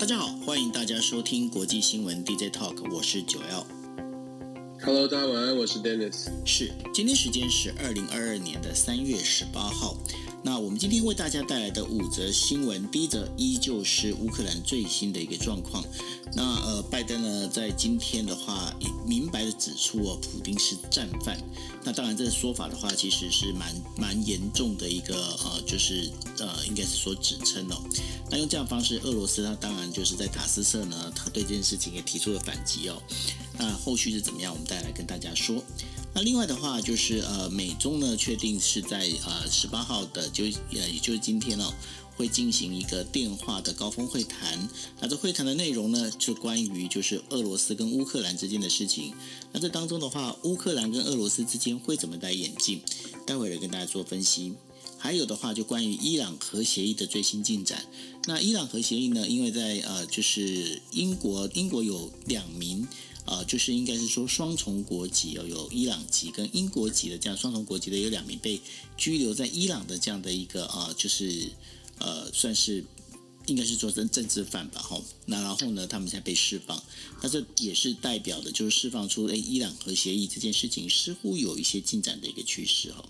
大家好，欢迎大家收听国际新闻 DJ Talk，我是九 L。Hello，大家晚安，我是 Dennis。是，今天时间是二零二二年的三月十八号。那我们今天为大家带来的五则新闻，第一则依旧是乌克兰最新的一个状况。那呃，拜登呢在今天的话，明白的指出哦，普丁是战犯。那当然，这个说法的话，其实是蛮蛮严重的一个呃，就是呃，应该是说指称哦。那用这样方式，俄罗斯他当然就是在塔斯社呢，他对这件事情也提出了反击哦。那后续是怎么样，我们再来跟大家说。那另外的话就是呃，美中呢确定是在呃十八号的就呃也就是今天哦，会进行一个电话的高峰会谈。那这会谈的内容呢，就关于就是俄罗斯跟乌克兰之间的事情。那这当中的话，乌克兰跟俄罗斯之间会怎么来演进？待会儿跟大家做分析。还有的话，就关于伊朗核协议的最新进展。那伊朗核协议呢，因为在呃就是英国，英国有两名。呃，就是应该是说双重国籍哦，有伊朗籍跟英国籍的这样双重国籍的有两名被拘留在伊朗的这样的一个呃，就是呃，算是应该是说成政治犯吧，吼。那然后呢，他们才被释放。那这也是代表的，就是释放出诶，伊朗核协议这件事情似乎有一些进展的一个趋势，哈。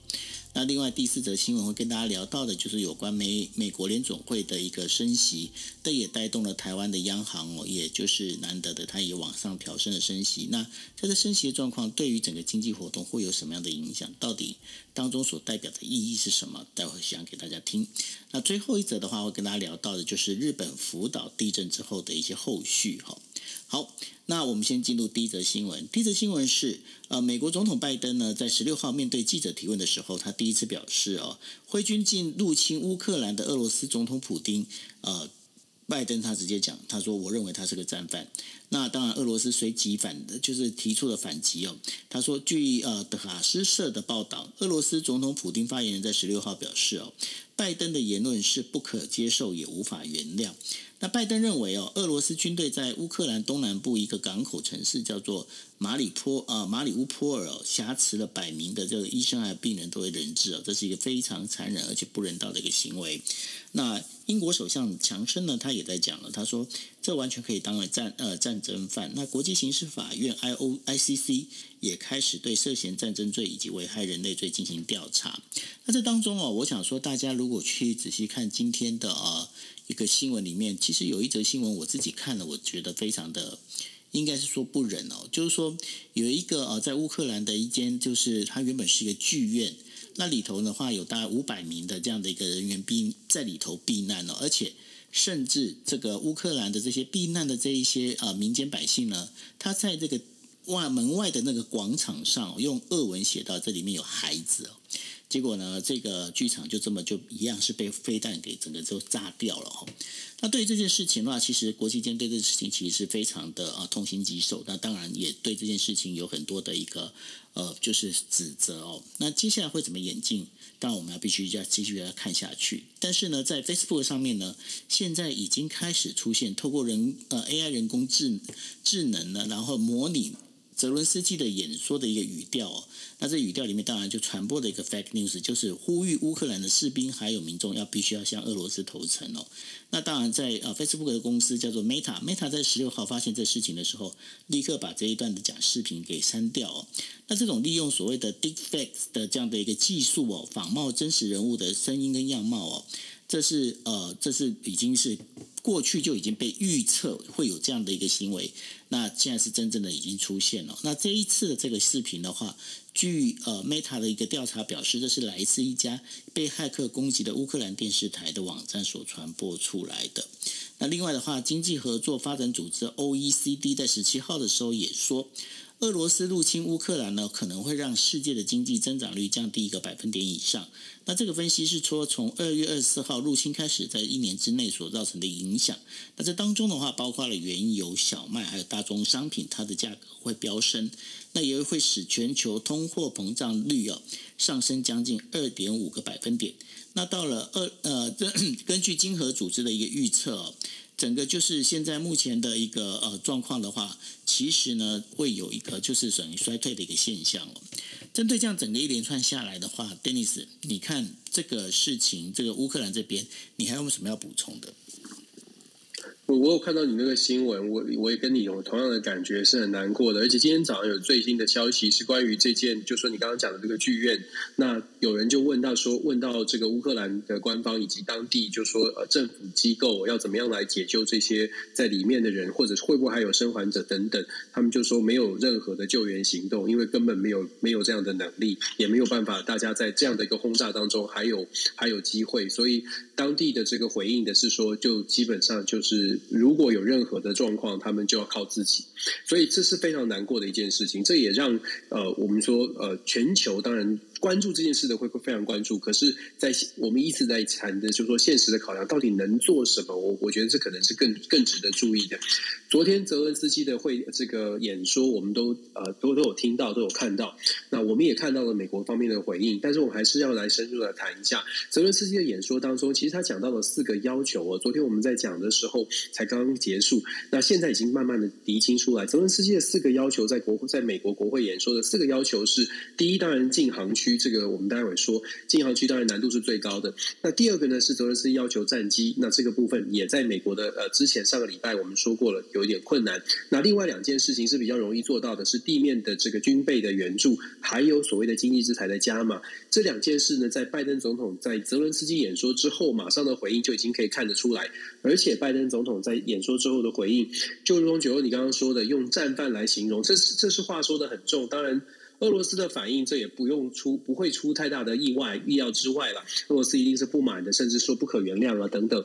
那另外第四则新闻会跟大家聊到的，就是有关美美国联总会的一个升息，这也带动了台湾的央行哦，也就是难得的，它也往上调升了升息。那这个升息的状况对于整个经济活动会有什么样的影响？到底当中所代表的意义是什么？待会讲给大家听。那最后一则的话，会跟大家聊到的就是日本福岛地震之后的一些后续哈。好，那我们先进入第一则新闻。第一则新闻是，呃，美国总统拜登呢，在十六号面对记者提问的时候，他第一次表示，哦，挥军进入侵乌克兰的俄罗斯总统普丁，呃，拜登他直接讲，他说，我认为他是个战犯。那当然，俄罗斯随即反的，就是提出了反击哦。他说，据呃德卡斯社的报道，俄罗斯总统普丁发言人在十六号表示，哦，拜登的言论是不可接受，也无法原谅。那拜登认为哦，俄罗斯军队在乌克兰东南部一个港口城市叫做马里坡啊马里乌波尔哦，挟持了百名的这个医生还有病人作为人质哦，这是一个非常残忍而且不人道的一个行为。那英国首相强生呢，他也在讲了，他说这完全可以当了战呃战争犯。那国际刑事法院 I O I C C 也开始对涉嫌战争罪以及危害人类罪进行调查。那这当中哦，我想说大家如果去仔细看今天的呃。一个新闻里面，其实有一则新闻，我自己看了，我觉得非常的，应该是说不忍哦。就是说，有一个呃，在乌克兰的一间，就是它原本是一个剧院，那里头的话有大概五百名的这样的一个人员避在里头避难哦，而且甚至这个乌克兰的这些避难的这一些呃民间百姓呢，他在这个外门外的那个广场上用俄文写到这里面有孩子哦。结果呢，这个剧场就这么就一样是被飞弹给整个就炸掉了哈。那对于这件事情的话，其实国际间对这件事情其实是非常的啊痛心疾首。那当然也对这件事情有很多的一个呃就是指责哦。那接下来会怎么演进？当然我们要必须要继续要看下去。但是呢，在 Facebook 上面呢，现在已经开始出现透过人呃 AI 人工智智能呢，然后模拟。泽伦斯基的演说的一个语调哦，那这语调里面当然就传播的一个 fake news，就是呼吁乌克兰的士兵还有民众要必须要向俄罗斯投诚哦。那当然在呃 Facebook 的公司叫做 Meta，Meta 在十六号发现这事情的时候，立刻把这一段的假视频给删掉哦。那这种利用所谓的 deepfakes 的这样的一个技术哦，仿冒真实人物的声音跟样貌哦，这是呃这是已经是。过去就已经被预测会有这样的一个行为，那现在是真正的已经出现了。那这一次的这个视频的话，据呃 Meta 的一个调查表示，这是来自一家被骇客攻击的乌克兰电视台的网站所传播出来的。那另外的话，经济合作发展组织 OECD 在十七号的时候也说。俄罗斯入侵乌克兰呢，可能会让世界的经济增长率降低一个百分点以上。那这个分析是说，从二月二十四号入侵开始，在一年之内所造成的影响。那这当中的话，包括了原油、小麦还有大宗商品，它的价格会飙升，那也会使全球通货膨胀率啊上升将近二点五个百分点。那到了二呃，这 根据经合组织的一个预测哦。整个就是现在目前的一个呃状况的话，其实呢会有一个就是属于衰退的一个现象哦。针对这样整个一连串下来的话，Dennis，你看这个事情，这个乌克兰这边，你还有没有什么要补充的？我我有看到你那个新闻，我我也跟你有同样的感觉，是很难过的。而且今天早上有最新的消息，是关于这件，就说你刚刚讲的这个剧院，那有人就问到说，问到这个乌克兰的官方以及当地，就说呃政府机构要怎么样来解救这些在里面的人，或者会不会还有生还者等等，他们就说没有任何的救援行动，因为根本没有没有这样的能力，也没有办法，大家在这样的一个轰炸当中还有还有机会，所以当地的这个回应的是说，就基本上就是。如果有任何的状况，他们就要靠自己，所以这是非常难过的一件事情。这也让呃，我们说呃，全球当然。关注这件事的会非常关注，可是，在我们一直在谈的，就是说现实的考量，到底能做什么？我我觉得这可能是更更值得注意的。昨天泽伦斯基的会这个演说，我们都呃都都有听到，都有看到。那我们也看到了美国方面的回应，但是我们还是要来深入的谈一下泽伦斯基的演说当中，其实他讲到了四个要求哦。昨天我们在讲的时候才刚刚结束，那现在已经慢慢的厘清出来。泽伦斯基的四个要求，在国在美国国会演说的四个要求是：第一，当然禁航区。这个我们待会说，禁航区当然难度是最高的。那第二个呢是泽伦斯要求战机，那这个部分也在美国的呃之前上个礼拜我们说过了，有一点困难。那另外两件事情是比较容易做到的，是地面的这个军备的援助，还有所谓的经济制裁的加码。这两件事呢，在拜登总统在泽伦斯基演说之后马上的回应就已经可以看得出来。而且拜登总统在演说之后的回应，就如同九欧你刚刚说的，用战犯来形容，这是这是话说得很重。当然。俄罗斯的反应，这也不用出，不会出太大的意外，意料之外了。俄罗斯一定是不满的，甚至说不可原谅了，等等。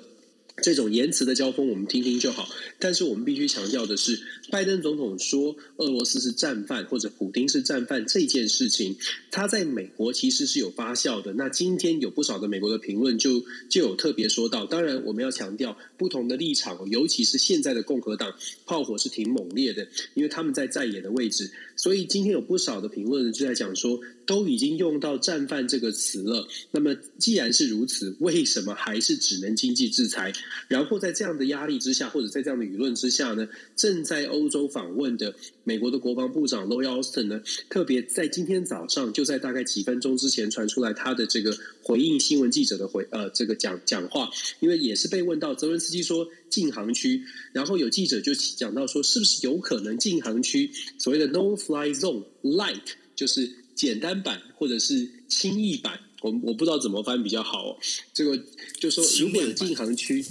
这种言辞的交锋，我们听听就好。但是我们必须强调的是，拜登总统说俄罗斯是战犯或者普丁是战犯这件事情，他在美国其实是有发酵的。那今天有不少的美国的评论就就有特别说到，当然我们要强调不同的立场，尤其是现在的共和党炮火是挺猛烈的，因为他们在在野的位置。所以今天有不少的评论就在讲说，都已经用到“战犯”这个词了。那么既然是如此，为什么还是只能经济制裁？然后在这样的压力之下，或者在这样的舆论之下呢，正在欧洲访问的美国的国防部长 Lloyd Austin 呢，特别在今天早上，就在大概几分钟之前传出来他的这个回应新闻记者的回呃这个讲讲话，因为也是被问到泽伦斯基说禁航区，然后有记者就讲到说，是不是有可能禁航区所谓的 No Fly Zone Light 就是简单版或者是轻易版，我我不知道怎么翻比较好哦。这个就说如果有禁航区。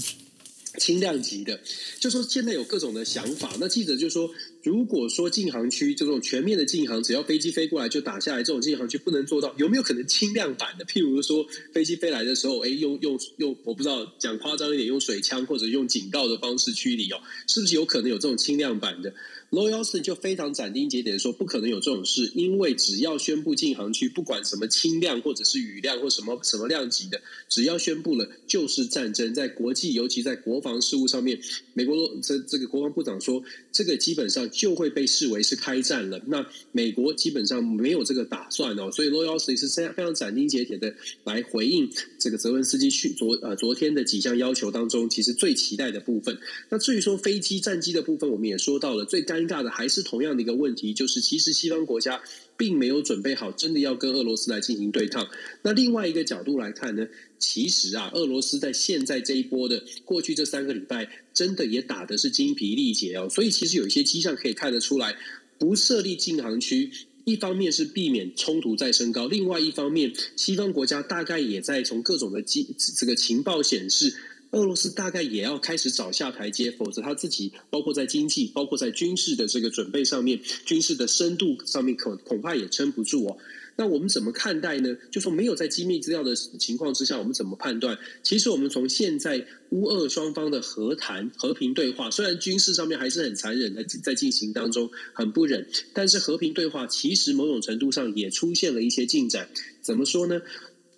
轻量级的，就说现在有各种的想法。那记者就说，如果说禁航区这种全面的禁航，只要飞机飞过来就打下来，这种禁航区不能做到，有没有可能轻量版的？譬如说飞机飞来的时候，哎，用用用，我不知道讲夸张一点，用水枪或者用警告的方式驱离哦，是不是有可能有这种轻量版的？Lloyd Austin 就非常斩钉截铁的说，不可能有这种事，因为只要宣布禁航区，不管什么轻量或者是雨量或什么什么量级的，只要宣布了就是战争。在国际，尤其在国防事务上面，美国这这个国防部长说，这个基本上就会被视为是开战了。那美国基本上没有这个打算哦，所以 Lloyd Austin 是非常非常斩钉截铁的来回应这个泽文斯基去昨呃昨天的几项要求当中，其实最期待的部分。那至于说飞机战机的部分，我们也说到了最干。尴尬的还是同样的一个问题，就是其实西方国家并没有准备好，真的要跟俄罗斯来进行对抗。那另外一个角度来看呢，其实啊，俄罗斯在现在这一波的过去这三个礼拜，真的也打的是精疲力竭哦。所以其实有一些迹象可以看得出来，不设立禁航区，一方面是避免冲突再升高，另外一方面，西方国家大概也在从各种的机这个情报显示。俄罗斯大概也要开始找下台阶，否则他自己包括在经济、包括在军事的这个准备上面、军事的深度上面，恐恐怕也撑不住哦。那我们怎么看待呢？就说没有在机密资料的情况之下，我们怎么判断？其实我们从现在乌俄双方的和谈、和平对话，虽然军事上面还是很残忍的在进行当中，很不忍，但是和平对话其实某种程度上也出现了一些进展。怎么说呢？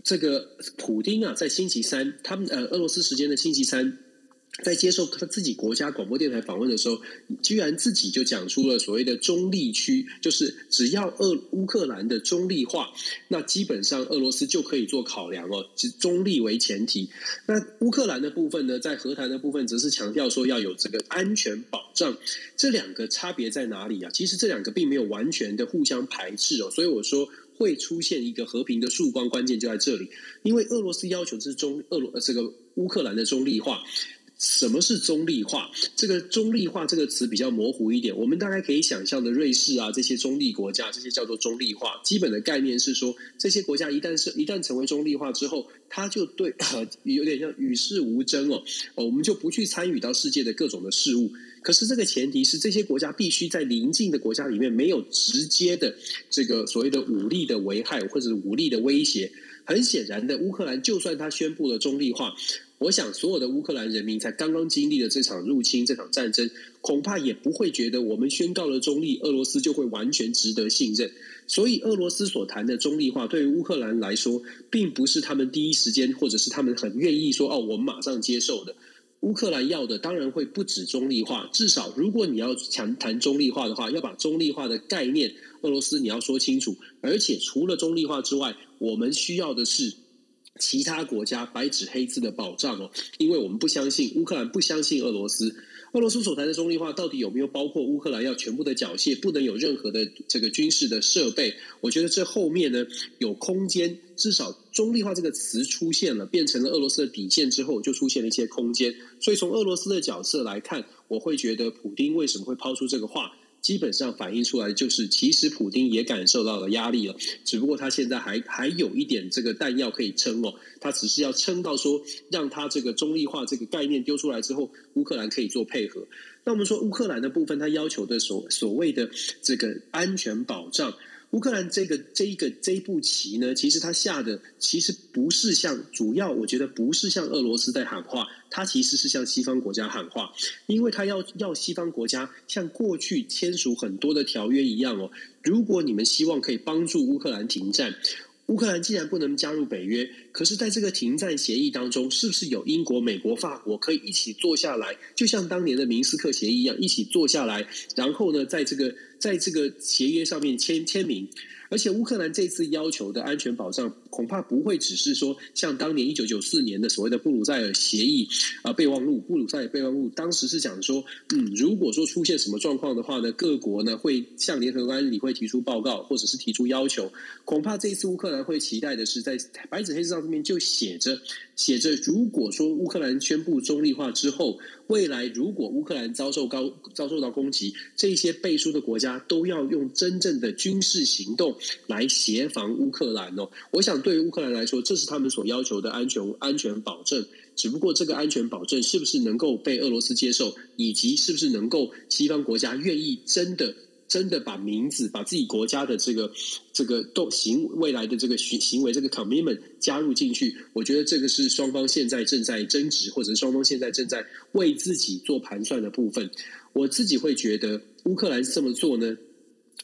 这个普丁啊，在星期三，他们呃，俄罗斯时间的星期三，在接受他自己国家广播电台访问的时候，居然自己就讲出了所谓的中立区，就是只要俄乌克兰的中立化，那基本上俄罗斯就可以做考量哦，以中立为前提。那乌克兰的部分呢，在和谈的部分则是强调说要有这个安全保障。这两个差别在哪里啊？其实这两个并没有完全的互相排斥哦，所以我说。会出现一个和平的曙光，关键就在这里。因为俄罗斯要求是中俄罗这个乌克兰的中立化，什么是中立化？这个中立化这个词比较模糊一点，我们大概可以想象的瑞士啊这些中立国家，这些叫做中立化。基本的概念是说，这些国家一旦是一旦成为中立化之后，它就对 有点像与世无争哦，我们就不去参与到世界的各种的事物。可是这个前提是，这些国家必须在邻近的国家里面没有直接的这个所谓的武力的危害或者是武力的威胁。很显然的，乌克兰就算他宣布了中立化。我想，所有的乌克兰人民才刚刚经历了这场入侵、这场战争，恐怕也不会觉得我们宣告了中立，俄罗斯就会完全值得信任。所以，俄罗斯所谈的中立化，对于乌克兰来说，并不是他们第一时间，或者是他们很愿意说“哦，我们马上接受的”。乌克兰要的当然会不止中立化，至少如果你要强谈中立化的话，要把中立化的概念，俄罗斯你要说清楚。而且，除了中立化之外，我们需要的是。其他国家白纸黑字的保障哦，因为我们不相信乌克兰不相信俄罗斯，俄罗斯所谈的中立化到底有没有包括乌克兰要全部的缴械，不能有任何的这个军事的设备？我觉得这后面呢有空间，至少中立化这个词出现了，变成了俄罗斯的底线之后，就出现了一些空间。所以从俄罗斯的角色来看，我会觉得普丁为什么会抛出这个话？基本上反映出来就是，其实普丁也感受到了压力了，只不过他现在还还有一点这个弹药可以撑哦，他只是要撑到说，让他这个中立化这个概念丢出来之后，乌克兰可以做配合。那我们说乌克兰的部分，他要求的所所谓的这个安全保障。乌克兰这个这一个这一步棋呢，其实他下的其实不是像主要，我觉得不是向俄罗斯在喊话，他其实是向西方国家喊话，因为他要要西方国家像过去签署很多的条约一样哦，如果你们希望可以帮助乌克兰停战。乌克兰既然不能加入北约，可是在这个停战协议当中，是不是有英国、美国、法国可以一起坐下来，就像当年的明斯克协议一样，一起坐下来，然后呢，在这个在这个协约上面签签名？而且乌克兰这次要求的安全保障，恐怕不会只是说像当年一九九四年的所谓的布鲁塞尔协议啊备忘录，布鲁塞尔备忘录当时是讲说，嗯，如果说出现什么状况的话呢，各国呢会向联合国安理会提出报告，或者是提出要求。恐怕这一次乌克兰会期待的是，在白纸黑字上面就写着写着，如果说乌克兰宣布中立化之后，未来如果乌克兰遭受高遭受到攻击，这些背书的国家都要用真正的军事行动来协防乌克兰哦。我想。对于乌克兰来说，这是他们所要求的安全安全保证。只不过，这个安全保证是不是能够被俄罗斯接受，以及是不是能够西方国家愿意真的真的把名字、把自己国家的这个这个动行未来的这个行行为这个 commitment 加入进去？我觉得这个是双方现在正在争执，或者双方现在正在为自己做盘算的部分。我自己会觉得，乌克兰这么做呢，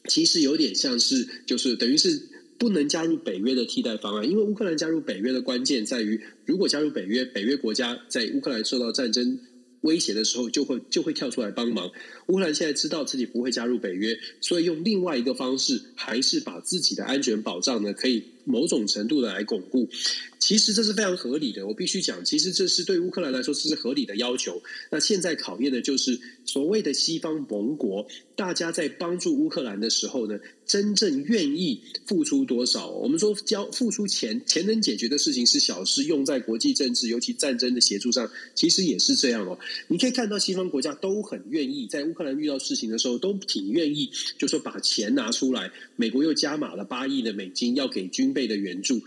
其实有点像是，就是等于是。不能加入北约的替代方案，因为乌克兰加入北约的关键在于，如果加入北约，北约国家在乌克兰受到战争威胁的时候，就会就会跳出来帮忙。乌克兰现在知道自己不会加入北约，所以用另外一个方式，还是把自己的安全保障呢，可以某种程度的来巩固。其实这是非常合理的，我必须讲，其实这是对乌克兰来说这是合理的要求。那现在考验的就是所谓的西方盟国，大家在帮助乌克兰的时候呢，真正愿意付出多少？我们说交付出钱，钱能解决的事情是小事，用在国际政治，尤其战争的协助上，其实也是这样哦。你可以看到西方国家都很愿意，在乌克兰遇到事情的时候，都挺愿意，就说把钱拿出来。美国又加码了八亿的美金，要给军备的援助。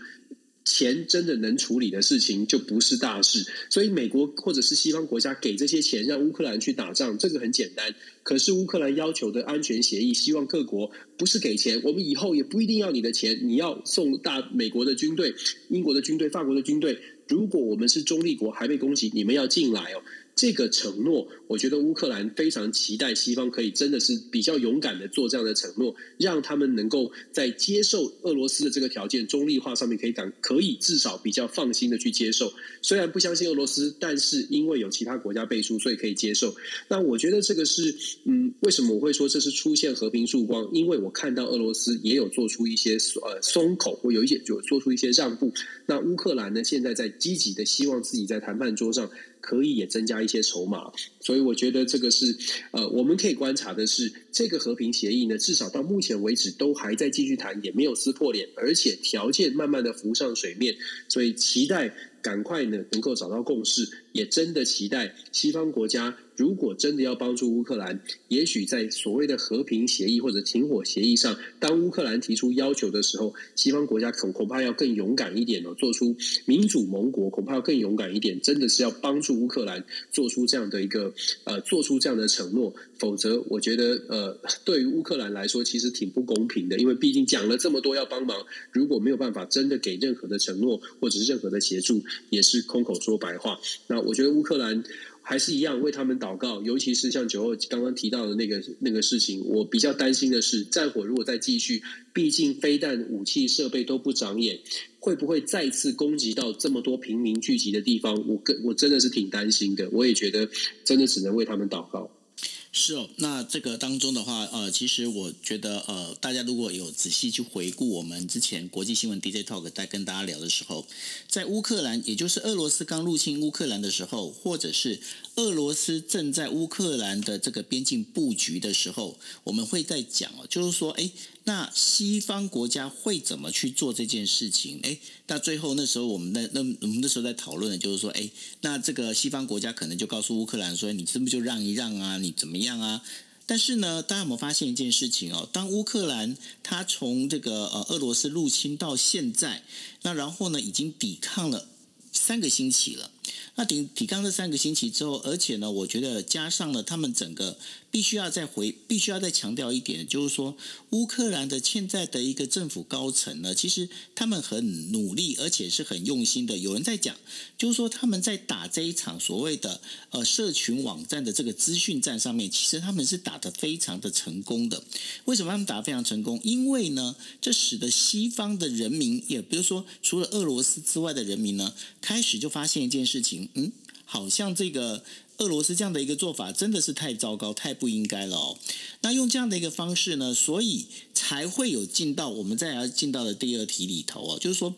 钱真的能处理的事情就不是大事，所以美国或者是西方国家给这些钱让乌克兰去打仗，这个很简单。可是乌克兰要求的安全协议，希望各国不是给钱，我们以后也不一定要你的钱，你要送大美国的军队、英国的军队、法国的军队。如果我们是中立国还被攻击，你们要进来哦。这个承诺，我觉得乌克兰非常期待西方可以真的是比较勇敢的做这样的承诺，让他们能够在接受俄罗斯的这个条件中立化上面可以敢可以至少比较放心的去接受。虽然不相信俄罗斯，但是因为有其他国家背书，所以可以接受。那我觉得这个是，嗯，为什么我会说这是出现和平曙光？因为我看到俄罗斯也有做出一些呃松口，或有一些就做出一些让步。那乌克兰呢，现在在积极的希望自己在谈判桌上。可以也增加一些筹码。所以我觉得这个是呃，我们可以观察的是，这个和平协议呢，至少到目前为止都还在继续谈，也没有撕破脸，而且条件慢慢的浮上水面，所以期待赶快呢能够找到共识，也真的期待西方国家。如果真的要帮助乌克兰，也许在所谓的和平协议或者停火协议上，当乌克兰提出要求的时候，西方国家恐恐怕要更勇敢一点哦，做出民主盟国恐怕要更勇敢一点，真的是要帮助乌克兰做出这样的一个呃，做出这样的承诺，否则我觉得呃，对于乌克兰来说其实挺不公平的，因为毕竟讲了这么多要帮忙，如果没有办法真的给任何的承诺或者是任何的协助，也是空口说白话。那我觉得乌克兰。还是一样为他们祷告，尤其是像九号刚刚提到的那个那个事情，我比较担心的是，战火如果再继续，毕竟飞弹、武器设备都不长眼，会不会再次攻击到这么多平民聚集的地方？我更我真的是挺担心的，我也觉得真的只能为他们祷告。是哦，那这个当中的话，呃，其实我觉得，呃，大家如果有仔细去回顾我们之前国际新闻 DJ Talk 在跟大家聊的时候，在乌克兰，也就是俄罗斯刚入侵乌克兰的时候，或者是俄罗斯正在乌克兰的这个边境布局的时候，我们会在讲哦，就是说，哎。那西方国家会怎么去做这件事情？哎，那最后那时候我们那那我们那时候在讨论的就是说，哎，那这个西方国家可能就告诉乌克兰说，你是不是就让一让啊？你怎么样样啊？但是呢，大家有没有发现一件事情哦？当乌克兰它从这个呃俄罗斯入侵到现在，那然后呢，已经抵抗了三个星期了。那抵抵抗这三个星期之后，而且呢，我觉得加上了他们整个。必须要再回，必须要再强调一点，就是说，乌克兰的现在的一个政府高层呢，其实他们很努力，而且是很用心的。有人在讲，就是说他们在打这一场所谓的呃社群网站的这个资讯战上面，其实他们是打得非常的成功的。为什么他们打得非常成功？因为呢，这使得西方的人民，也比如说除了俄罗斯之外的人民呢，开始就发现一件事事情，嗯，好像这个。俄罗斯这样的一个做法真的是太糟糕、太不应该了哦。那用这样的一个方式呢，所以才会有进到我们再要进到的第二题里头哦，就是说。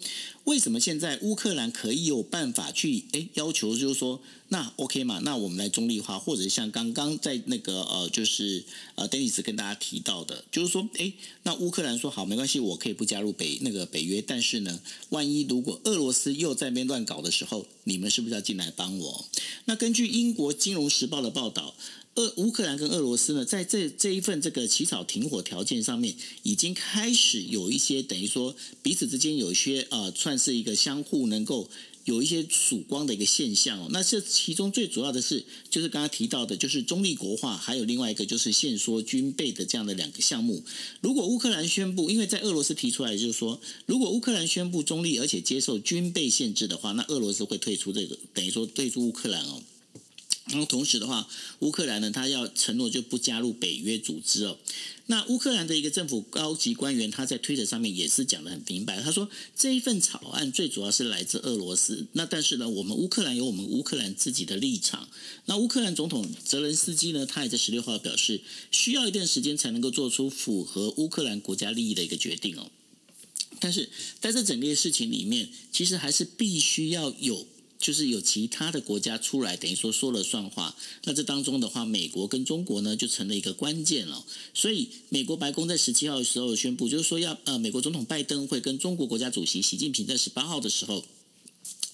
为什么现在乌克兰可以有办法去诶要求，就是说那 OK 嘛？那我们来中立化，或者像刚刚在那个呃，就是呃，Denis 跟大家提到的，就是说诶，那乌克兰说好没关系，我可以不加入北那个北约，但是呢，万一如果俄罗斯又在那边乱搞的时候，你们是不是要进来帮我？那根据英国金融时报的报道。俄乌克兰跟俄罗斯呢，在这这一份这个起草停火条件上面，已经开始有一些等于说彼此之间有一些呃，算是一个相互能够有一些曙光的一个现象哦。那这其中最主要的是，就是刚刚提到的，就是中立国化，还有另外一个就是限缩军备的这样的两个项目。如果乌克兰宣布，因为在俄罗斯提出来就是说，如果乌克兰宣布中立，而且接受军备限制的话，那俄罗斯会退出这个，等于说退出乌克兰哦。然后同时的话，乌克兰呢，他要承诺就不加入北约组织哦。那乌克兰的一个政府高级官员，他在推特上面也是讲得很明白，他说这一份草案最主要是来自俄罗斯。那但是呢，我们乌克兰有我们乌克兰自己的立场。那乌克兰总统泽连斯基呢，他也在十六号表示，需要一段时间才能够做出符合乌克兰国家利益的一个决定哦。但是在这整个事情里面，其实还是必须要有。就是有其他的国家出来，等于说说了算话。那这当中的话，美国跟中国呢，就成了一个关键了。所以，美国白宫在十七号的时候宣布，就是说要呃，美国总统拜登会跟中国国家主席习近平在十八号的时候，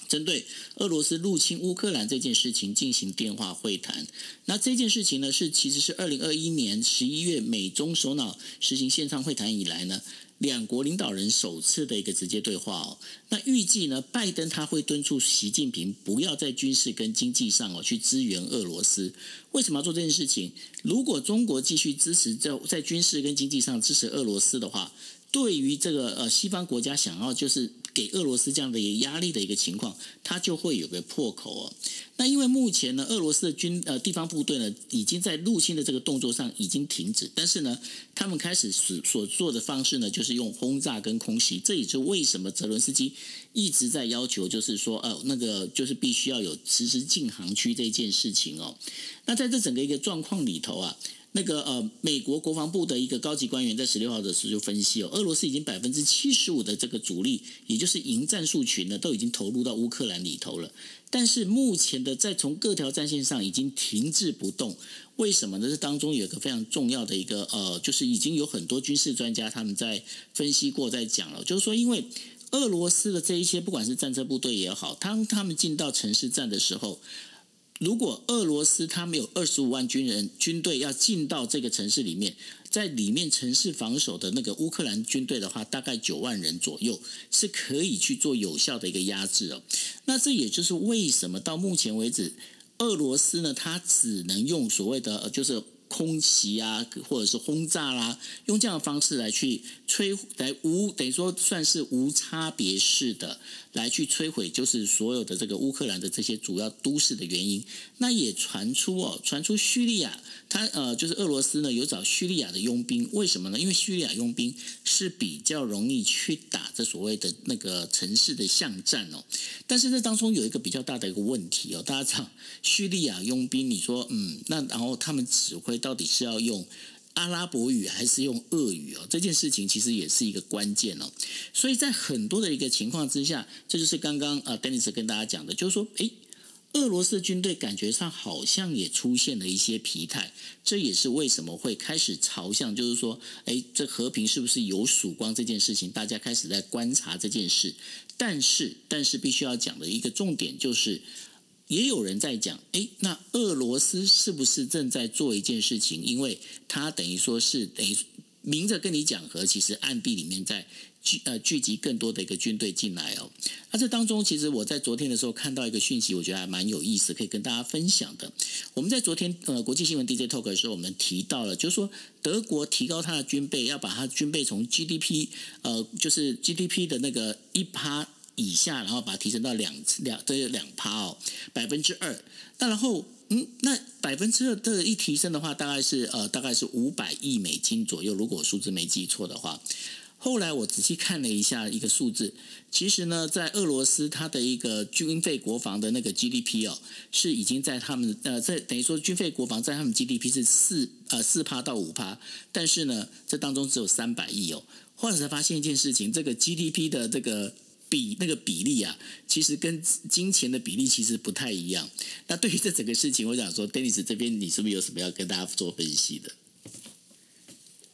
针对俄罗斯入侵乌克兰这件事情进行电话会谈。那这件事情呢，是其实是二零二一年十一月美中首脑实行线上会谈以来呢。两国领导人首次的一个直接对话哦，那预计呢，拜登他会敦促习近平不要在军事跟经济上哦去支援俄罗斯。为什么要做这件事情？如果中国继续支持在在军事跟经济上支持俄罗斯的话，对于这个呃西方国家想要就是。给俄罗斯这样的一个压力的一个情况，它就会有个破口哦。那因为目前呢，俄罗斯的军呃地方部队呢，已经在入侵的这个动作上已经停止，但是呢，他们开始所所做的方式呢，就是用轰炸跟空袭。这也是为什么泽伦斯基一直在要求，就是说呃那个就是必须要有实施禁航区这件事情哦。那在这整个一个状况里头啊。那个呃，美国国防部的一个高级官员在十六号的时候就分析哦，俄罗斯已经百分之七十五的这个主力，也就是营战术群呢，都已经投入到乌克兰里头了。但是目前的在从各条战线上已经停滞不动，为什么呢？这当中有一个非常重要的一个呃，就是已经有很多军事专家他们在分析过，在讲了，就是说因为俄罗斯的这一些不管是战车部队也好，当他们进到城市战的时候。如果俄罗斯他没有二十五万军人军队要进到这个城市里面，在里面城市防守的那个乌克兰军队的话，大概九万人左右是可以去做有效的一个压制哦。那这也就是为什么到目前为止，俄罗斯呢，他只能用所谓的就是。空袭啊，或者是轰炸啦、用这样的方式来去摧，来无等于说算是无差别式的来去摧毁，就是所有的这个乌克兰的这些主要都市的原因。那也传出哦，传出叙利亚，他呃，就是俄罗斯呢有找叙利亚的佣兵，为什么呢？因为叙利亚佣兵是比较容易去打这所谓的那个城市的巷战哦。但是这当中有一个比较大的一个问题哦，大家知道叙利亚佣兵，你说嗯，那然后他们指挥。到底是要用阿拉伯语还是用俄语哦？这件事情其实也是一个关键哦。所以在很多的一个情况之下，这就是刚刚呃，Dennis 跟大家讲的，就是说，诶，俄罗斯军队感觉上好像也出现了一些疲态，这也是为什么会开始朝向，就是说，诶，这和平是不是有曙光这件事情，大家开始在观察这件事。但是，但是必须要讲的一个重点就是。也有人在讲，诶，那俄罗斯是不是正在做一件事情？因为他等于说是等于明着跟你讲和，其实暗地里面在聚呃聚集更多的一个军队进来哦。那这当中，其实我在昨天的时候看到一个讯息，我觉得还蛮有意思，可以跟大家分享的。我们在昨天呃国际新闻 DJ Talk 的时候，我们提到了，就是说德国提高它的军备，要把它军备从 GDP 呃就是 GDP 的那个一趴。以下，然后把它提升到两两这两趴哦，百分之二。那然后，嗯，那百分之二的一提升的话，大概是呃，大概是五百亿美金左右，如果数字没记错的话。后来我仔细看了一下一个数字，其实呢，在俄罗斯它的一个军费国防的那个 GDP 哦，是已经在他们呃，在等于说军费国防在他们 GDP 是四呃四趴到五趴，但是呢，这当中只有三百亿哦。后来才发现一件事情，这个 GDP 的这个。比那个比例啊，其实跟金钱的比例其实不太一样。那对于这整个事情，我想说，Dennis 这边你是不是有什么要跟大家做分析的？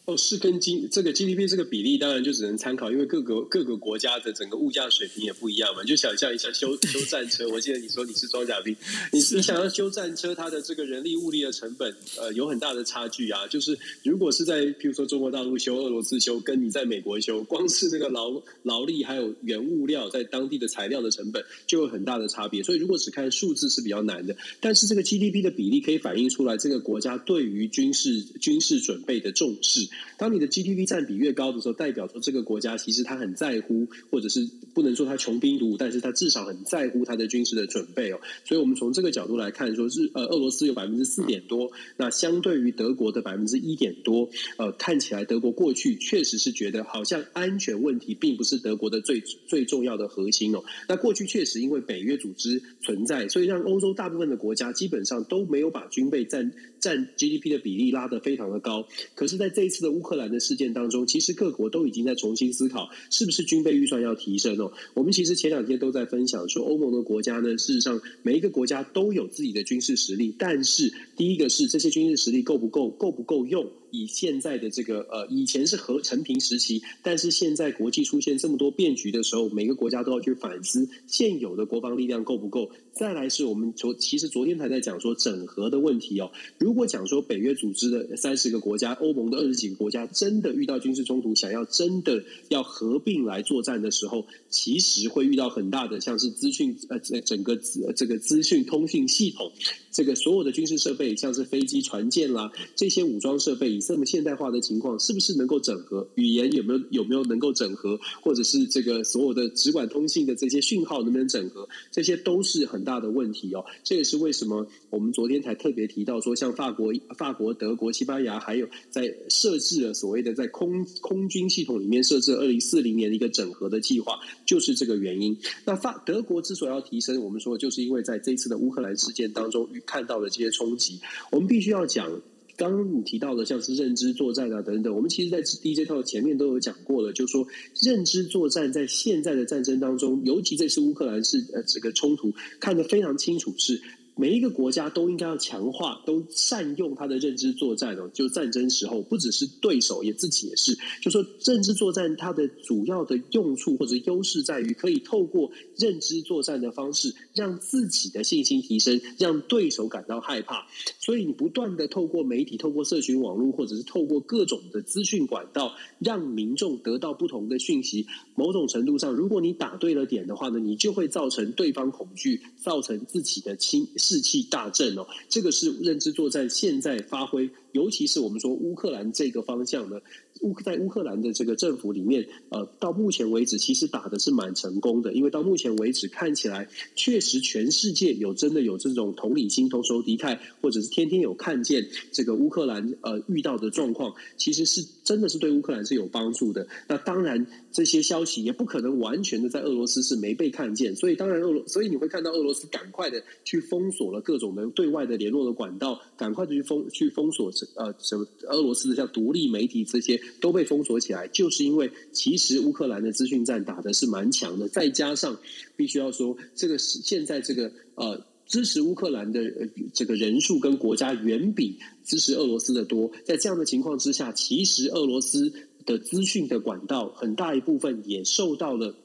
哦，是跟 G 这个 GDP 这个比例，当然就只能参考，因为各个各个国家的整个物价水平也不一样嘛。你就想象一下修修战车，我记得你说你是装甲兵，你你想要修战车，它的这个人力物力的成本，呃，有很大的差距啊。就是如果是在譬如说中国大陆修、俄罗斯修，跟你在美国修，光是那个劳劳力还有原物料在当地的材料的成本，就有很大的差别。所以如果只看数字是比较难的，但是这个 GDP 的比例可以反映出来这个国家对于军事军事准备的重视。当你的 GDP 占比越高的时候，代表说这个国家其实他很在乎，或者是不能说他穷兵黩武，但是他至少很在乎他的军事的准备哦。所以，我们从这个角度来看，说是呃，俄罗斯有百分之四点多，那相对于德国的百分之一点多，呃，看起来德国过去确实是觉得好像安全问题并不是德国的最最重要的核心哦。那过去确实因为北约组织存在，所以让欧洲大部分的国家基本上都没有把军备占占 GDP 的比例拉得非常的高。可是，在这一次在乌克兰的事件当中，其实各国都已经在重新思考，是不是军备预算要提升哦。我们其实前两天都在分享说，欧盟的国家呢，事实上每一个国家都有自己的军事实力，但是第一个是这些军事实力够不够，够不够用。以现在的这个呃，以前是和成平时期，但是现在国际出现这么多变局的时候，每个国家都要去反思现有的国防力量够不够。再来是我们昨其实昨天还在讲说整合的问题哦。如果讲说北约组织的三十个国家、欧盟的二十几个国家真的遇到军事冲突，想要真的要合并来作战的时候，其实会遇到很大的像是资讯呃整个这个资讯通讯系统，这个所有的军事设备，像是飞机、船舰啦这些武装设备。以这么现代化的情况，是不是能够整合语言？有没有有没有能够整合？或者是这个所有的直管通信的这些讯号能不能整合？这些都是很大的问题哦。这也是为什么我们昨天才特别提到说，像法国、法国、德国、西班牙，还有在设置了所谓的在空空军系统里面设置二零四零年的一个整合的计划，就是这个原因。那法德国之所以要提升，我们说就是因为在这一次的乌克兰事件当中看到了这些冲击，我们必须要讲。刚刚你提到的像是认知作战啊等等，我们其实，在 DJ 套前面都有讲过了，就是说认知作战在现在的战争当中，尤其这次乌克兰是呃这个冲突，看得非常清楚是。每一个国家都应该要强化，都善用他的认知作战哦。就战争时候，不只是对手，也自己也是。就说认知作战，它的主要的用处或者优势在于，可以透过认知作战的方式，让自己的信心提升，让对手感到害怕。所以你不断的透过媒体、透过社群网络，或者是透过各种的资讯管道，让民众得到不同的讯息。某种程度上，如果你打对了点的话呢，你就会造成对方恐惧，造成自己的亲。士气大振哦，这个是认知作战现在发挥，尤其是我们说乌克兰这个方向呢，乌在乌克兰的这个政府里面，呃，到目前为止其实打的是蛮成功的，因为到目前为止看起来确实全世界有真的有这种同理心、同仇敌忾，或者是天天有看见这个乌克兰呃遇到的状况，其实是真的是对乌克兰是有帮助的。那当然这些消息也不可能完全的在俄罗斯是没被看见，所以当然俄罗所以你会看到俄罗斯赶快的去封锁了各种的对外的联络的管道，赶快的去封去封锁呃什么俄罗斯的像独立媒体这些。都被封锁起来，就是因为其实乌克兰的资讯战打的是蛮强的，再加上必须要说，这个现在这个呃支持乌克兰的这个人数跟国家远比支持俄罗斯的多，在这样的情况之下，其实俄罗斯的资讯的管道很大一部分也受到了。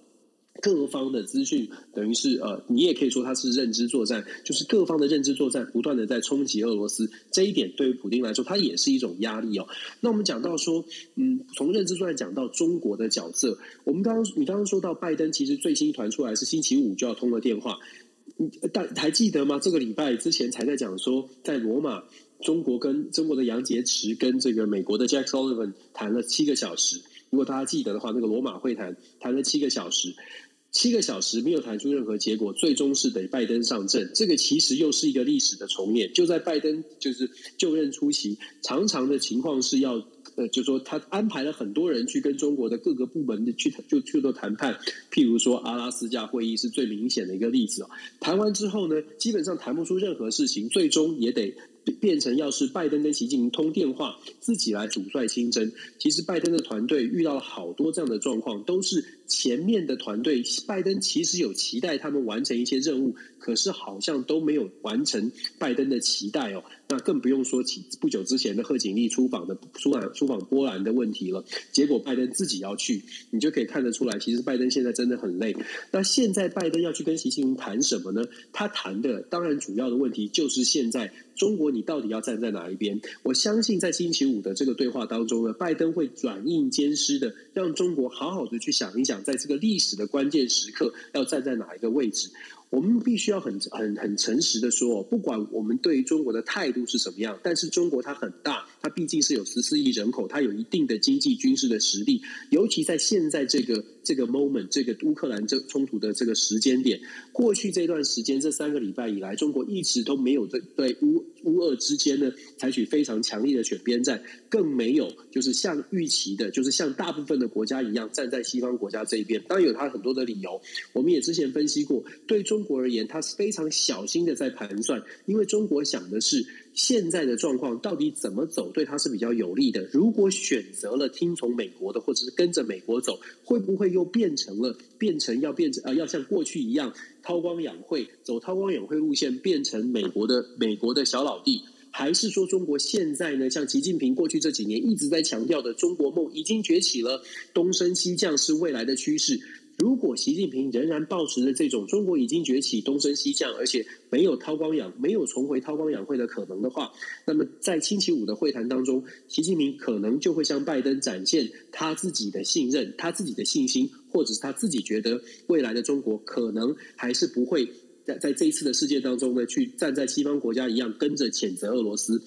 各方的资讯等于是呃，你也可以说它是认知作战，就是各方的认知作战不断的在冲击俄罗斯，这一点对于普丁来说，它也是一种压力哦。那我们讲到说，嗯，从认知作战讲到中国的角色，我们刚刚你刚刚说到拜登，其实最新传出来是星期五就要通了电话，你但还记得吗？这个礼拜之前才在讲说，在罗马，中国跟中国的杨洁篪跟这个美国的 Jack Sullivan 谈了七个小时。如果大家记得的话，那个罗马会谈谈了七个小时。七个小时没有谈出任何结果，最终是得拜登上阵。这个其实又是一个历史的重演。就在拜登就是就任初期，常常的情况是要呃，就说他安排了很多人去跟中国的各个部门的去就去做谈判。譬如说阿拉斯加会议是最明显的一个例子哦。谈完之后呢，基本上谈不出任何事情，最终也得。变成要是拜登跟习近平通电话，自己来主帅亲征。其实拜登的团队遇到了好多这样的状况，都是前面的团队，拜登其实有期待他们完成一些任务，可是好像都没有完成拜登的期待哦。那更不用说起不久之前的贺锦丽出访的出访出访波兰的问题了。结果拜登自己要去，你就可以看得出来，其实拜登现在真的很累。那现在拜登要去跟习近平谈什么呢？他谈的当然主要的问题就是现在中国你到底要站在哪一边？我相信在星期五的这个对话当中呢，拜登会软硬兼施的让中国好好的去想一想，在这个历史的关键时刻要站在哪一个位置。我们必须要很很很诚实的说，不管我们对于中国的态度是什么样，但是中国它很大，它毕竟是有十四亿人口，它有一定的经济军事的实力，尤其在现在这个这个 moment，这个乌克兰这冲突的这个时间点，过去这段时间这三个礼拜以来，中国一直都没有对对乌乌俄之间呢采取非常强力的选边站，更没有就是像预期的，就是像大部分的国家一样站在西方国家这一边。当然有它很多的理由，我们也之前分析过，对中。中国而言，他是非常小心的在盘算，因为中国想的是现在的状况到底怎么走，对他是比较有利的。如果选择了听从美国的，或者是跟着美国走，会不会又变成了变成要变成呃，要像过去一样韬光养晦，走韬光养晦路线，变成美国的美国的小老弟？还是说中国现在呢，像习近平过去这几年一直在强调的中国梦已经崛起了，东升西降是未来的趋势？如果习近平仍然保持着这种中国已经崛起、东升西降，而且没有韬光养、没有重回韬光养晦的可能的话，那么在星期五的会谈当中，习近平可能就会向拜登展现他自己的信任、他自己的信心，或者是他自己觉得未来的中国可能还是不会在在这一次的事件当中呢，去站在西方国家一样跟着谴责俄罗斯。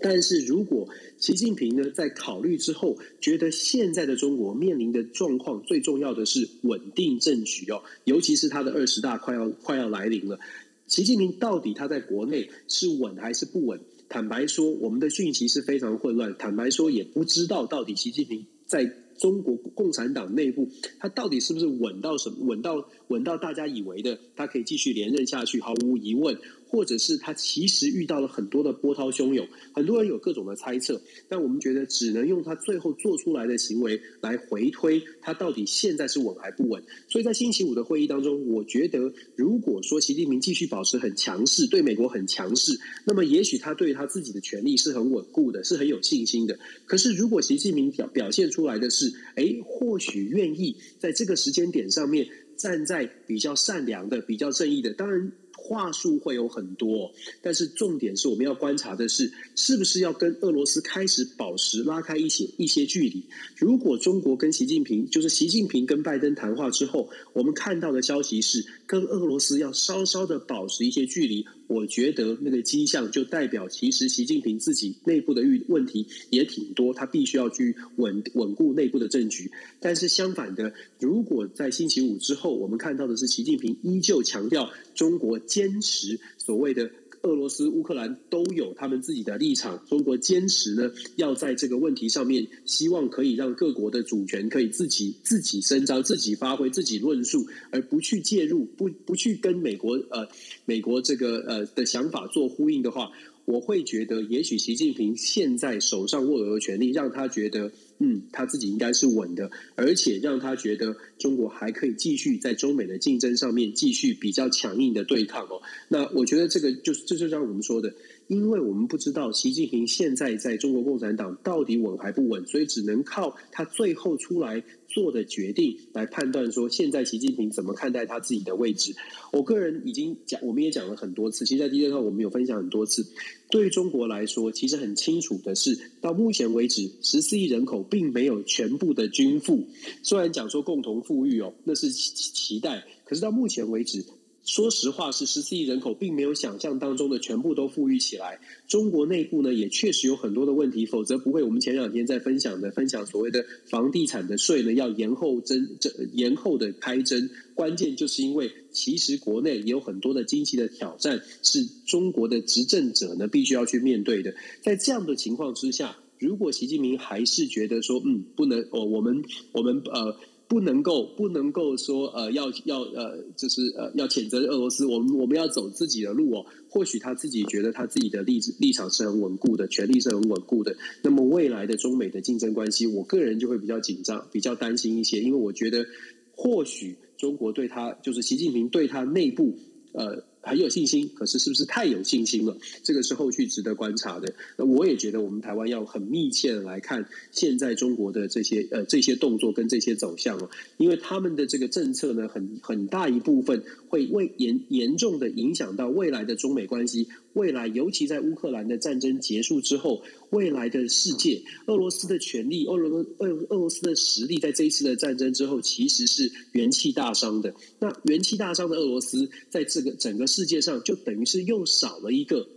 但是如果习近平呢，在考虑之后，觉得现在的中国面临的状况最重要的是稳定政局哦，尤其是他的二十大快要快要来临了，习近平到底他在国内是稳还是不稳？坦白说，我们的讯息是非常混乱。坦白说，也不知道到底习近平在中国共产党内部，他到底是不是稳到什么稳到稳到大家以为的，他可以继续连任下去？毫无疑问。或者是他其实遇到了很多的波涛汹涌，很多人有各种的猜测，但我们觉得只能用他最后做出来的行为来回推他到底现在是稳还不稳。所以在星期五的会议当中，我觉得如果说习近平继续保持很强势，对美国很强势，那么也许他对他自己的权力是很稳固的，是很有信心的。可是如果习近平表表现出来的是，诶，或许愿意在这个时间点上面站在比较善良的、比较正义的，当然。话术会有很多，但是重点是我们要观察的是，是不是要跟俄罗斯开始保持拉开一些一些距离。如果中国跟习近平，就是习近平跟拜登谈话之后，我们看到的消息是跟俄罗斯要稍稍的保持一些距离。我觉得那个迹象就代表，其实习近平自己内部的遇问题也挺多，他必须要去稳稳固内部的政局。但是相反的，如果在星期五之后，我们看到的是习近平依旧强调中国坚持所谓的。俄罗斯、乌克兰都有他们自己的立场。中国坚持呢，要在这个问题上面，希望可以让各国的主权可以自己自己伸张、自己发挥、自己论述，而不去介入，不不去跟美国呃美国这个呃的想法做呼应的话，我会觉得，也许习近平现在手上握有的权力，让他觉得。嗯，他自己应该是稳的，而且让他觉得中国还可以继续在中美的竞争上面继续比较强硬的对抗哦。那我觉得这个就是这就像我们说的，因为我们不知道习近平现在在中国共产党到底稳还不稳，所以只能靠他最后出来做的决定来判断说，现在习近平怎么看待他自己的位置。我个人已经讲，我们也讲了很多次，其实，在 DJ 上我们有分享很多次。对于中国来说，其实很清楚的是，到目前为止，十四亿人口并没有全部的均富。虽然讲说共同富裕哦，那是期待，可是到目前为止。说实话，是十四亿人口，并没有想象当中的全部都富裕起来。中国内部呢，也确实有很多的问题，否则不会。我们前两天在分享的，分享所谓的房地产的税呢，要延后征，延后的开征。关键就是因为，其实国内也有很多的经济的挑战，是中国的执政者呢，必须要去面对的。在这样的情况之下，如果习近平还是觉得说，嗯，不能，哦，我们，我们，呃。不能够不能够说呃要要呃就是呃要谴责俄罗斯，我们我们要走自己的路哦。或许他自己觉得他自己的立立场是很稳固的，权力是很稳固的。那么未来的中美的竞争关系，我个人就会比较紧张，比较担心一些，因为我觉得或许中国对他就是习近平对他内部呃。很有信心，可是是不是太有信心了？这个是后续值得观察的。那我也觉得，我们台湾要很密切的来看现在中国的这些呃这些动作跟这些走向哦，因为他们的这个政策呢，很很大一部分会为严严重的影响到未来的中美关系。未来，尤其在乌克兰的战争结束之后，未来的世界，俄罗斯的权力，俄罗俄俄罗斯的实力，在这一次的战争之后，其实是元气大伤的。那元气大伤的俄罗斯，在这个整个世界上，就等于是又少了一个。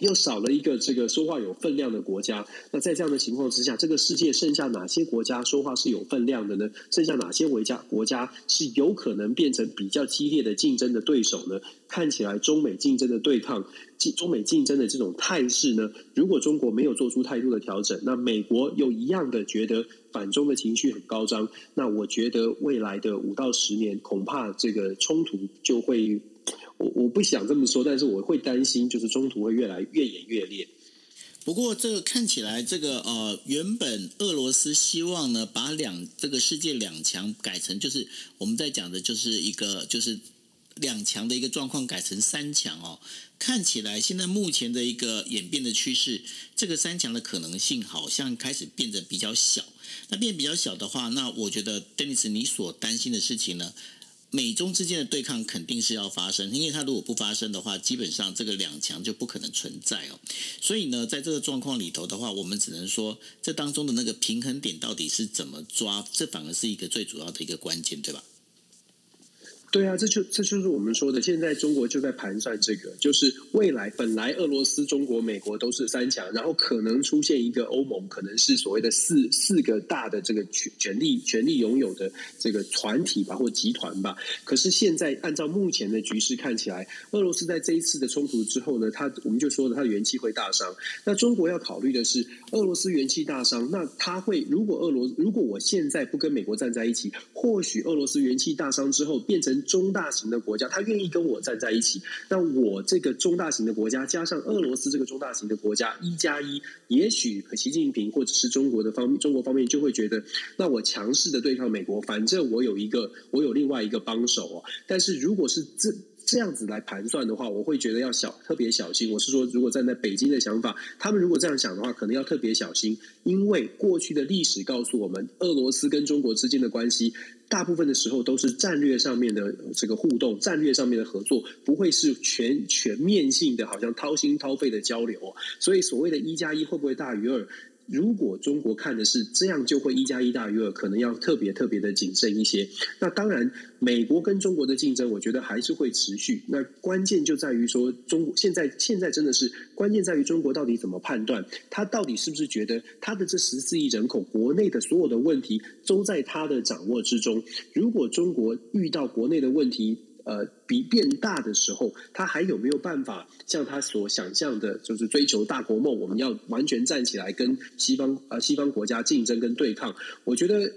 又少了一个这个说话有分量的国家。那在这样的情况之下，这个世界剩下哪些国家说话是有分量的呢？剩下哪些国家国家是有可能变成比较激烈的竞争的对手呢？看起来中美竞争的对抗，中美竞争的这种态势呢，如果中国没有做出太多的调整，那美国又一样的觉得反中的情绪很高涨，那我觉得未来的五到十年，恐怕这个冲突就会。我我不想这么说，但是我会担心，就是中途会越来越演越烈。不过，这个看起来，这个呃，原本俄罗斯希望呢，把两这个世界两强改成，就是我们在讲的，就是一个就是两强的一个状况，改成三强哦。看起来现在目前的一个演变的趋势，这个三强的可能性好像开始变得比较小。那变比较小的话，那我觉得，Denis，你所担心的事情呢？美中之间的对抗肯定是要发生，因为它如果不发生的话，基本上这个两强就不可能存在哦。所以呢，在这个状况里头的话，我们只能说，这当中的那个平衡点到底是怎么抓，这反而是一个最主要的一个关键，对吧？对啊，这就这就是我们说的，现在中国就在盘算这个，就是未来本来俄罗斯、中国、美国都是三强，然后可能出现一个欧盟，可能是所谓的四四个大的这个权权力权力拥有的这个团体吧，或集团吧。可是现在按照目前的局势看起来，俄罗斯在这一次的冲突之后呢，他我们就说了，他的元气会大伤。那中国要考虑的是，俄罗斯元气大伤，那他会如果俄罗如果我现在不跟美国站在一起，或许俄罗斯元气大伤之后变成。中大型的国家，他愿意跟我站在一起。那我这个中大型的国家，加上俄罗斯这个中大型的国家，一加一，也许习近平或者是中国的方中国方面就会觉得，那我强势的对抗美国，反正我有一个，我有另外一个帮手哦。但是如果是这。这样子来盘算的话，我会觉得要小特别小心。我是说，如果站在北京的想法，他们如果这样想的话，可能要特别小心，因为过去的历史告诉我们，俄罗斯跟中国之间的关系，大部分的时候都是战略上面的这个互动，战略上面的合作，不会是全全面性的，好像掏心掏肺的交流。所以，所谓的一加一会不会大于二？如果中国看的是这样，就会一加一大于二，可能要特别特别的谨慎一些。那当然，美国跟中国的竞争，我觉得还是会持续。那关键就在于说，中国现在现在真的是关键在于中国到底怎么判断，他到底是不是觉得他的这十四亿人口国内的所有的问题都在他的掌握之中？如果中国遇到国内的问题，呃，比变大的时候，他还有没有办法像他所想象的，就是追求大国梦？我们要完全站起来跟西方呃西方国家竞争跟对抗？我觉得，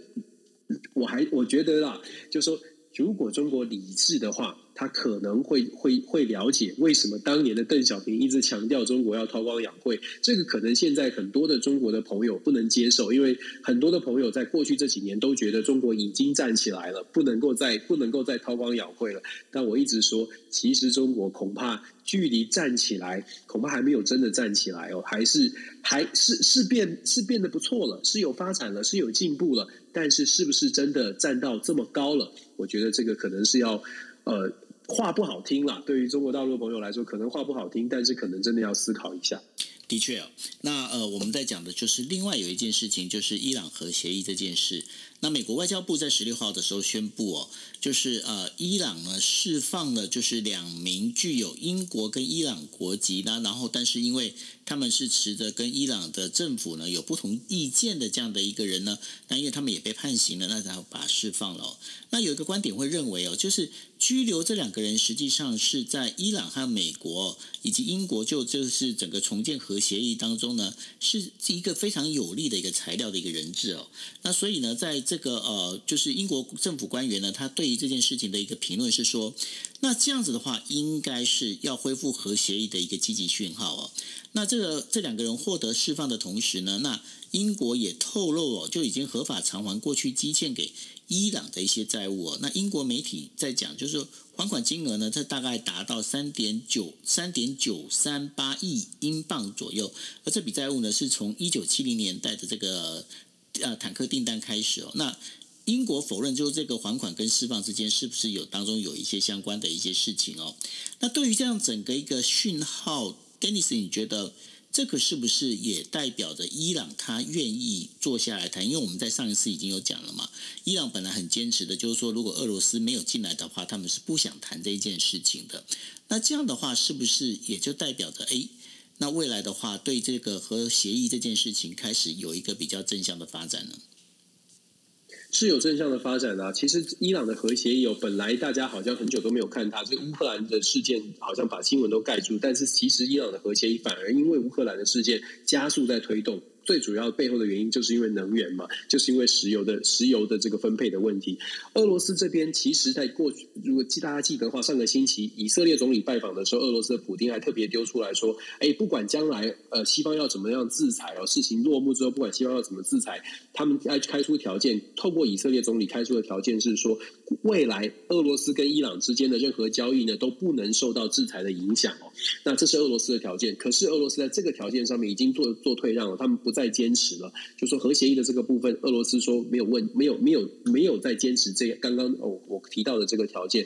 我还我觉得啦，就是说，如果中国理智的话。他可能会会会了解为什么当年的邓小平一直强调中国要韬光养晦，这个可能现在很多的中国的朋友不能接受，因为很多的朋友在过去这几年都觉得中国已经站起来了，不能够再不能够再韬光养晦了。但我一直说，其实中国恐怕距离站起来，恐怕还没有真的站起来哦，还是还是是变是变得不错了，是有发展了，是有进步了，但是是不是真的站到这么高了？我觉得这个可能是要呃。话不好听啦，对于中国大陆的朋友来说，可能话不好听，但是可能真的要思考一下。的确哦，那呃，我们在讲的就是另外有一件事情，就是伊朗核协议这件事。那美国外交部在十六号的时候宣布哦，就是呃，伊朗呢释放了就是两名具有英国跟伊朗国籍呢，然后但是因为他们是持着跟伊朗的政府呢有不同意见的这样的一个人呢，那因为他们也被判刑了，那然后把他释放了哦。那有一个观点会认为哦，就是拘留这两个人实际上是在伊朗和美国以及英国就就是整个重建核协议当中呢，是一个非常有利的一个材料的一个人质哦。那所以呢，在这个呃，就是英国政府官员呢，他对于这件事情的一个评论是说，那这样子的话，应该是要恢复核协议的一个积极讯号哦。那这个这两个人获得释放的同时呢，那英国也透露哦，就已经合法偿还过去积欠给伊朗的一些债务。那英国媒体在讲，就是还款金额呢，这大概达到三点九三点九三八亿英镑左右，而这笔债务呢，是从一九七零年代的这个。呃，坦克订单开始哦。那英国否认，就是这个还款跟释放之间是不是有当中有一些相关的一些事情哦？那对于这样整个一个讯号，Dennis，你觉得这个是不是也代表着伊朗他愿意坐下来谈？因为我们在上一次已经有讲了嘛，伊朗本来很坚持的，就是说如果俄罗斯没有进来的话，他们是不想谈这一件事情的。那这样的话，是不是也就代表着诶？那未来的话，对这个和协议这件事情开始有一个比较正向的发展呢？是有正向的发展啊。其实伊朗的核协议有本来大家好像很久都没有看它，这乌克兰的事件好像把新闻都盖住，但是其实伊朗的核协议反而因为乌克兰的事件加速在推动。最主要背后的原因就是因为能源嘛，就是因为石油的石油的这个分配的问题。俄罗斯这边其实在过去，如果记大家记得的话，上个星期以色列总理拜访的时候，俄罗斯的普丁还特别丢出来说：“哎，不管将来呃西方要怎么样制裁哦，事情落幕之后，不管西方要怎么制裁，他们要开出条件，透过以色列总理开出的条件是说，未来俄罗斯跟伊朗之间的任何交易呢都不能受到制裁的影响哦。那这是俄罗斯的条件，可是俄罗斯在这个条件上面已经做做退让了，他们不再。在坚持了，就说核协议的这个部分，俄罗斯说没有问，没有没有没有在坚持这刚刚哦我提到的这个条件。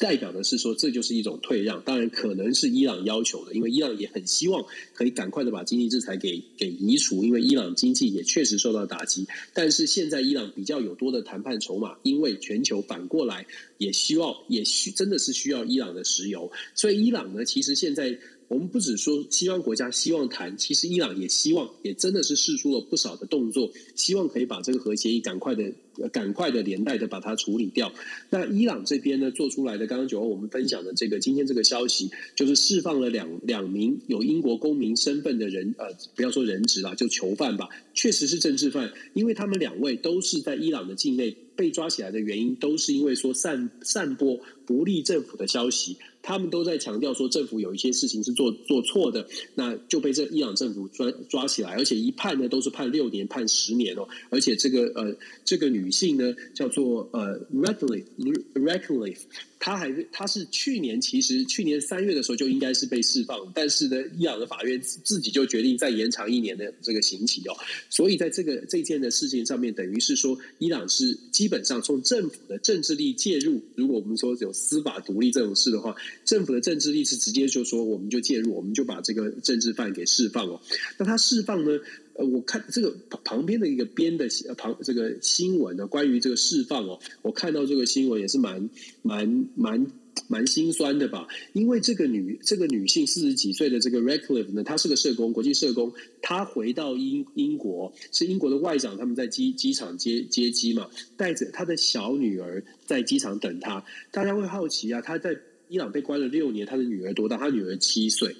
代表的是说，这就是一种退让。当然，可能是伊朗要求的，因为伊朗也很希望可以赶快的把经济制裁给给移除，因为伊朗经济也确实受到打击。但是现在伊朗比较有多的谈判筹码，因为全球反过来也希望，也需真的是需要伊朗的石油，所以伊朗呢，其实现在。我们不只说西方国家希望谈，其实伊朗也希望，也真的是试出了不少的动作，希望可以把这个核协议赶快的、赶快的连带的把它处理掉。那伊朗这边呢，做出来的刚刚九号我们分享的这个今天这个消息，就是释放了两两名有英国公民身份的人，呃，不要说人质啦，就囚犯吧，确实是政治犯，因为他们两位都是在伊朗的境内被抓起来的原因，都是因为说散散播不利政府的消息。他们都在强调说，政府有一些事情是做做错的，那就被这伊朗政府抓抓起来，而且一判呢都是判六年、判十年哦。而且这个呃，这个女性呢叫做呃 Ratcliffe Ratcliffe 她还她是去年其实去年三月的时候就应该是被释放，但是呢，伊朗的法院自己就决定再延长一年的这个刑期哦。所以在这个这件的事情上面，等于是说，伊朗是基本上从政府的政治力介入。如果我们说有司法独立这种事的话。政府的政治力是直接就说，我们就介入，我们就把这个政治犯给释放哦。那他释放呢？呃，我看这个旁边的一个编的旁这个新闻呢，关于这个释放哦，我看到这个新闻也是蛮蛮蛮蛮心酸的吧。因为这个女这个女性四十几岁的这个 Ratcliffe 呢，她是个社工，国际社工，她回到英英国，是英国的外长，他们在机机场接接机嘛，带着她的小女儿在机场等她。大家会好奇啊，她在。伊朗被关了六年，他的女儿多大？他女儿七岁，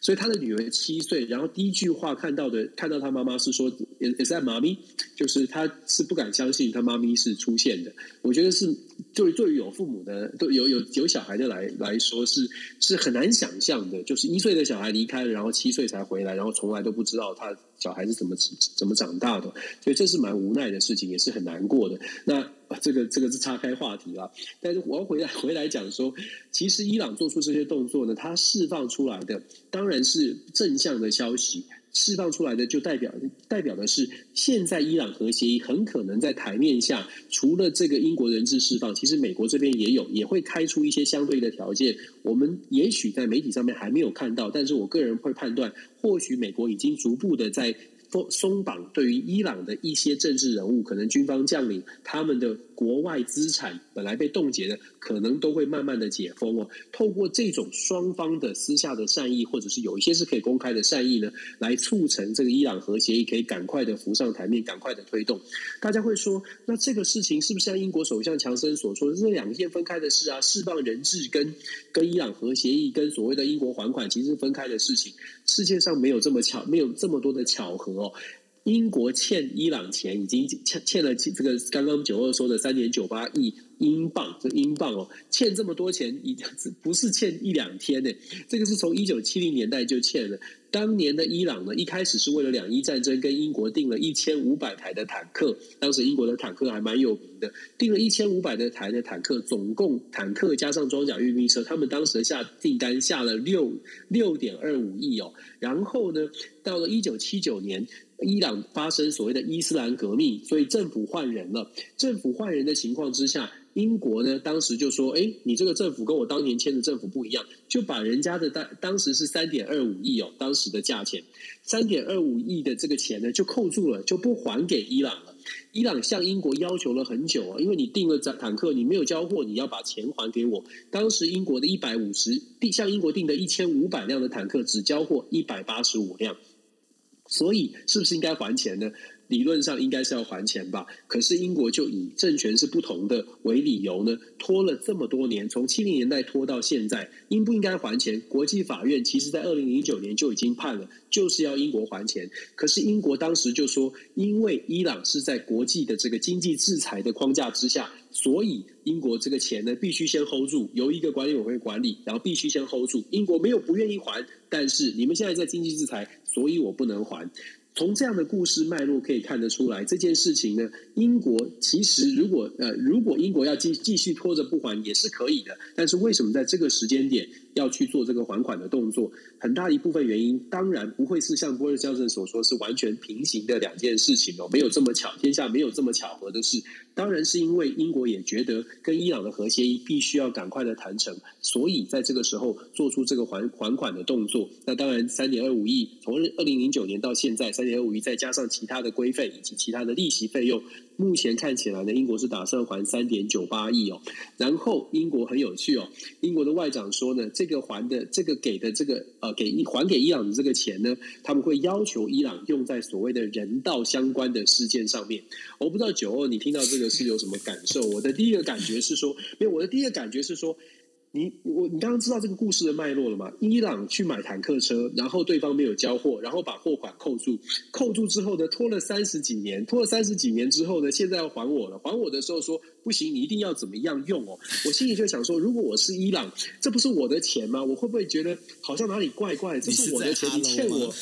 所以他的女儿七岁。然后第一句话看到的，看到他妈妈是说：“Is that mommy？” 就是他是不敢相信他妈咪是出现的。我觉得是，对于对于有父母的，都有有有小孩的来来说是是很难想象的。就是一岁的小孩离开了，然后七岁才回来，然后从来都不知道他小孩是怎么怎么长大的。所以这是蛮无奈的事情，也是很难过的。那。这个这个是岔开话题了，但是我要回来回来讲说，其实伊朗做出这些动作呢，它释放出来的当然是正向的消息，释放出来的就代表代表的是，现在伊朗核协议很可能在台面下，除了这个英国人质释放，其实美国这边也有，也会开出一些相对的条件，我们也许在媒体上面还没有看到，但是我个人会判断，或许美国已经逐步的在。松绑对于伊朗的一些政治人物，可能军方将领，他们的国外资产本来被冻结的，可能都会慢慢的解封哦。透过这种双方的私下的善意，或者是有一些是可以公开的善意呢，来促成这个伊朗核协议可以赶快的浮上台面，赶快的推动。大家会说，那这个事情是不是像英国首相强森所说的，这两件分开的事啊？释放人质跟跟伊朗核协议跟所谓的英国还款，其实是分开的事情。世界上没有这么巧，没有这么多的巧合哦。英国欠伊朗钱，已经欠欠了这个刚刚九二说的三点九八亿英镑，这英镑哦，欠这么多钱，已不是欠一两天呢，这个是从一九七零年代就欠了。当年的伊朗呢，一开始是为了两伊战争跟英国订了一千五百台的坦克，当时英国的坦克还蛮有名的，订了一千五百的台的坦克，总共坦克加上装甲运兵车，他们当时下订单下了六六点二五亿哦。然后呢，到了一九七九年，伊朗发生所谓的伊斯兰革命，所以政府换人了。政府换人的情况之下。英国呢，当时就说：“哎，你这个政府跟我当年签的政府不一样，就把人家的当当时是三点二五亿哦，当时的价钱三点二五亿的这个钱呢，就扣住了，就不还给伊朗了。伊朗向英国要求了很久啊，因为你订了坦克，你没有交货，你要把钱还给我。当时英国的一百五十订向英国订的一千五百辆的坦克，只交货一百八十五辆，所以是不是应该还钱呢？”理论上应该是要还钱吧，可是英国就以政权是不同的为理由呢，拖了这么多年，从七零年代拖到现在，应不应该还钱？国际法院其实在二零零九年就已经判了，就是要英国还钱。可是英国当时就说，因为伊朗是在国际的这个经济制裁的框架之下，所以英国这个钱呢必须先 hold 住，由一个管理委员会管理，然后必须先 hold 住。英国没有不愿意还，但是你们现在在经济制裁，所以我不能还。从这样的故事脉络可以看得出来，这件事情呢，英国其实如果呃，如果英国要继继续拖着不还也是可以的，但是为什么在这个时间点，要去做这个还款的动作。很大一部分原因，当然不会是像波尔教授所说是完全平行的两件事情哦，没有这么巧，天下没有这么巧合的事。当然是因为英国也觉得跟伊朗的核协议必须要赶快的谈成，所以在这个时候做出这个还还款的动作。那当然，三点二五亿从二零零九年到现在，三点二五亿再加上其他的规费以及其他的利息费用，目前看起来呢，英国是打算还三点九八亿哦。然后英国很有趣哦，英国的外长说呢，这个还的这个给的这个呃给还给伊朗的这个钱呢，他们会要求伊朗用在所谓的人道相关的事件上面。我不知道九二，你听到这个是有什么感受？我的第一个感觉是说，没有，我的第一个感觉是说。你我你刚刚知道这个故事的脉络了吗？伊朗去买坦克车，然后对方没有交货，然后把货款扣住，扣住之后呢，拖了三十几年，拖了三十几年之后呢，现在要还我了。还我的时候说不行，你一定要怎么样用哦？我心里就想说，如果我是伊朗，这不是我的钱吗？我会不会觉得好像哪里怪怪？这是我的钱，你，你欠我，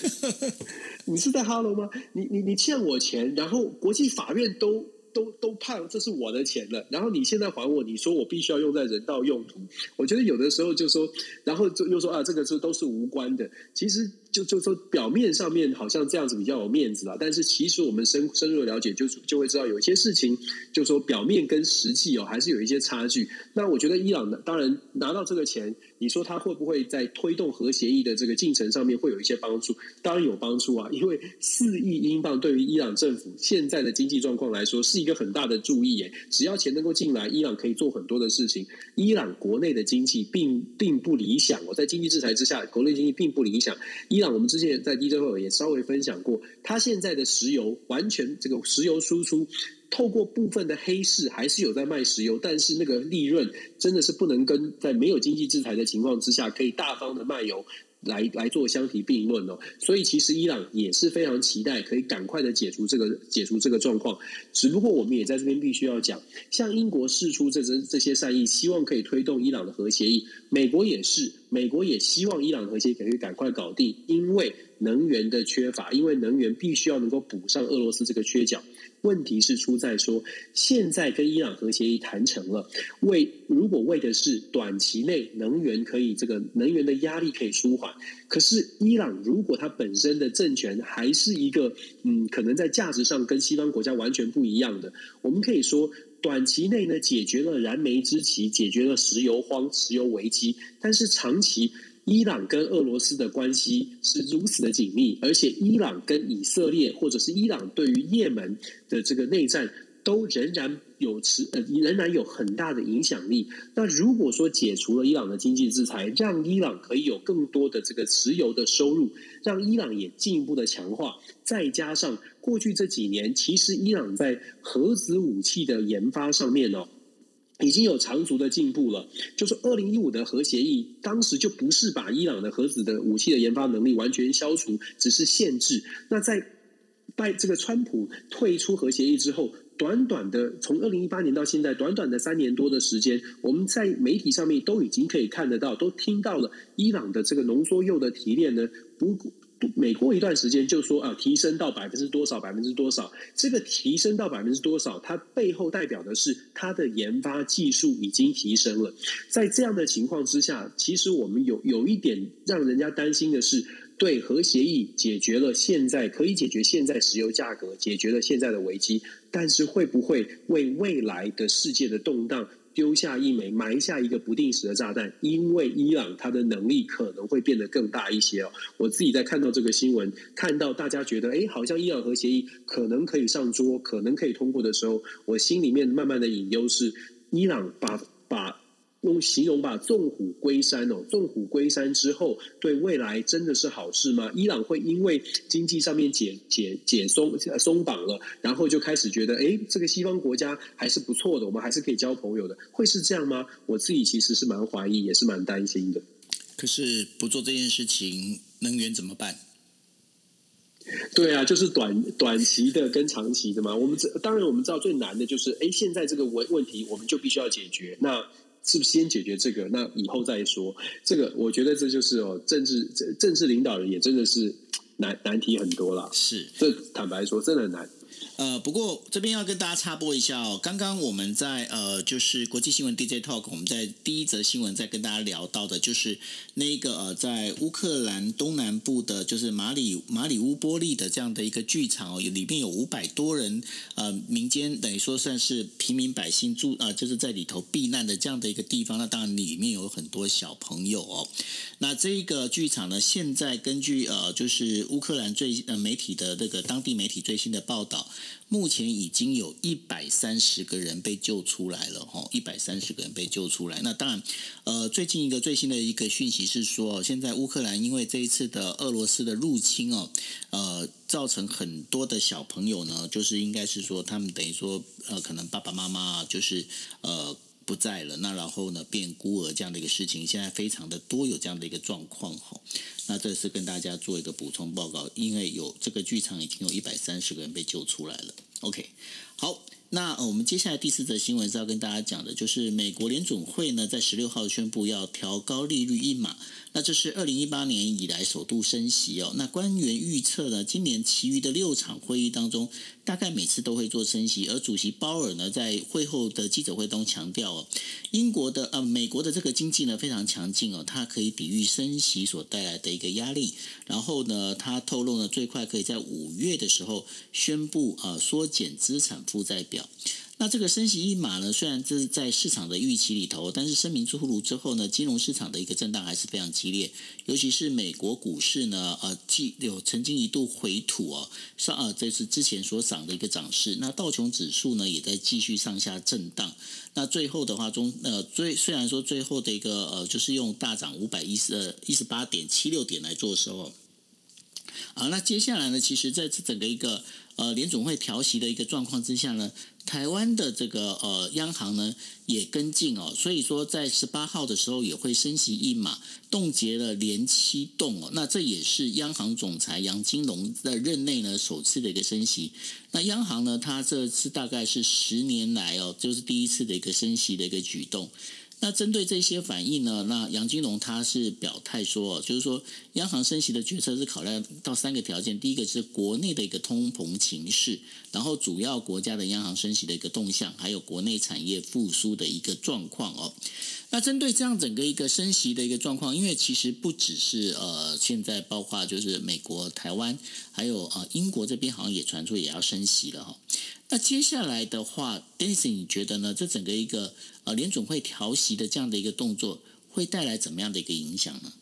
你是在哈喽吗？你你你欠我钱，然后国际法院都。都都判这是我的钱了，然后你现在还我，你说我必须要用在人道用途，我觉得有的时候就说，然后就又说啊，这个是都是无关的，其实。就就说表面上面好像这样子比较有面子啦，但是其实我们深深入了解，就就会知道有些事情，就说表面跟实际哦还是有一些差距。那我觉得伊朗当然拿到这个钱，你说他会不会在推动核协议的这个进程上面会有一些帮助？当然有帮助啊，因为四亿英镑对于伊朗政府现在的经济状况来说是一个很大的注意耶。只要钱能够进来，伊朗可以做很多的事情。伊朗国内的经济并并不理想，我在经济制裁之下，国内经济并不理想。伊朗我们之前在 DJ 会也稍微分享过，它现在的石油完全这个石油输出，透过部分的黑市还是有在卖石油，但是那个利润真的是不能跟在没有经济制裁的情况之下可以大方的卖油。来来做相提并论哦，所以其实伊朗也是非常期待可以赶快的解除这个解除这个状况。只不过我们也在这边必须要讲，像英国释出这这这些善意，希望可以推动伊朗的核协议，美国也是，美国也希望伊朗核协议可以赶快搞定，因为能源的缺乏，因为能源必须要能够补上俄罗斯这个缺角。问题是出在说，现在跟伊朗核协议谈成了，为如果为的是短期内能源可以这个能源的压力可以舒缓，可是伊朗如果它本身的政权还是一个嗯，可能在价值上跟西方国家完全不一样的，我们可以说短期内呢解决了燃眉之急，解决了石油荒、石油危机，但是长期。伊朗跟俄罗斯的关系是如此的紧密，而且伊朗跟以色列，或者是伊朗对于也门的这个内战，都仍然有持呃，仍然有很大的影响力。那如果说解除了伊朗的经济制裁，让伊朗可以有更多的这个石油的收入，让伊朗也进一步的强化，再加上过去这几年，其实伊朗在核子武器的研发上面哦。已经有长足的进步了。就是二零一五的核协议，当时就不是把伊朗的核子的武器的研发能力完全消除，只是限制。那在拜这个川普退出核协议之后，短短的从二零一八年到现在，短短的三年多的时间，我们在媒体上面都已经可以看得到，都听到了伊朗的这个浓缩铀的提炼呢，不。每过一段时间就说啊，提升到百分之多少，百分之多少？这个提升到百分之多少，它背后代表的是它的研发技术已经提升了。在这样的情况之下，其实我们有有一点让人家担心的是，对核协议解决了现在可以解决现在石油价格，解决了现在的危机，但是会不会为未来的世界的动荡？丢下一枚，埋下一个不定时的炸弹，因为伊朗它的能力可能会变得更大一些哦。我自己在看到这个新闻，看到大家觉得，哎，好像伊朗核协议可能可以上桌，可能可以通过的时候，我心里面慢慢的隐忧是，伊朗把把。用形容吧，纵虎归山哦，纵虎归山之后，对未来真的是好事吗？伊朗会因为经济上面解解解松松绑了，然后就开始觉得，哎，这个西方国家还是不错的，我们还是可以交朋友的，会是这样吗？我自己其实是蛮怀疑，也是蛮担心的。可是不做这件事情，能源怎么办？对啊，就是短短期的跟长期的嘛。我们这当然我们知道最难的就是，哎，现在这个问问题，我们就必须要解决。那是不是先解决这个？那以后再说。这个我觉得这就是哦，政治政政治领导人也真的是难难题很多了。是，这坦白说真的很难。呃，不过这边要跟大家插播一下哦，刚刚我们在呃，就是国际新闻 DJ Talk，我们在第一则新闻在跟大家聊到的，就是那个呃，在乌克兰东南部的，就是马里马里乌波利的这样的一个剧场哦，里面有五百多人，呃，民间等于说算是平民百姓住、呃，就是在里头避难的这样的一个地方。那当然里面有很多小朋友哦。那这一个剧场呢，现在根据呃，就是乌克兰最呃媒体的那个当地媒体最新的报道。目前已经有一百三十个人被救出来了，吼，一百三十个人被救出来。那当然，呃，最近一个最新的一个讯息是说，现在乌克兰因为这一次的俄罗斯的入侵哦，呃，造成很多的小朋友呢，就是应该是说他们等于说，呃，可能爸爸妈妈就是呃。不在了，那然后呢，变孤儿这样的一个事情，现在非常的多有这样的一个状况哈。那这是跟大家做一个补充报告，因为有这个剧场已经有一百三十个人被救出来了。OK，好。那我们接下来第四则新闻是要跟大家讲的，就是美国联总会呢在十六号宣布要调高利率一码，那这是二零一八年以来首度升息哦。那官员预测呢，今年其余的六场会议当中，大概每次都会做升息，而主席鲍尔呢在会后的记者会中强调哦，英国的呃美国的这个经济呢非常强劲哦，它可以抵御升息所带来的一个压力。然后呢，他透露呢最快可以在五月的时候宣布呃缩减资产负债表。那这个升息一码呢，虽然这是在市场的预期里头，但是声明出炉之后呢，金融市场的一个震荡还是非常激烈，尤其是美国股市呢，呃，既有曾经一度回吐哦，上呃，这是之前所涨的一个涨势。那道琼指数呢，也在继续上下震荡。那最后的话中，呃，最虽然说最后的一个呃，就是用大涨五百一十呃一十八点七六点来做收啊。那接下来呢，其实在这整个一个呃联总会调息的一个状况之下呢。台湾的这个呃央行呢也跟进哦，所以说在十八号的时候也会升息一码，冻结了连七动哦。那这也是央行总裁杨金龙在任内呢首次的一个升息。那央行呢，它这次大概是十年来哦，就是第一次的一个升息的一个举动。那针对这些反应呢，那杨金龙他是表态说，就是说央行升息的决策是考量到三个条件，第一个是国内的一个通膨情势，然后主要国家的央行升息的一个动向，还有国内产业复苏的一个状况哦。那针对这样整个一个升息的一个状况，因为其实不只是呃现在包括就是美国、台湾，还有呃英国这边好像也传出也要升息了哈。那接下来的话，Dennis，你觉得呢？这整个一个呃联准会调息的这样的一个动作，会带来怎么样的一个影响呢？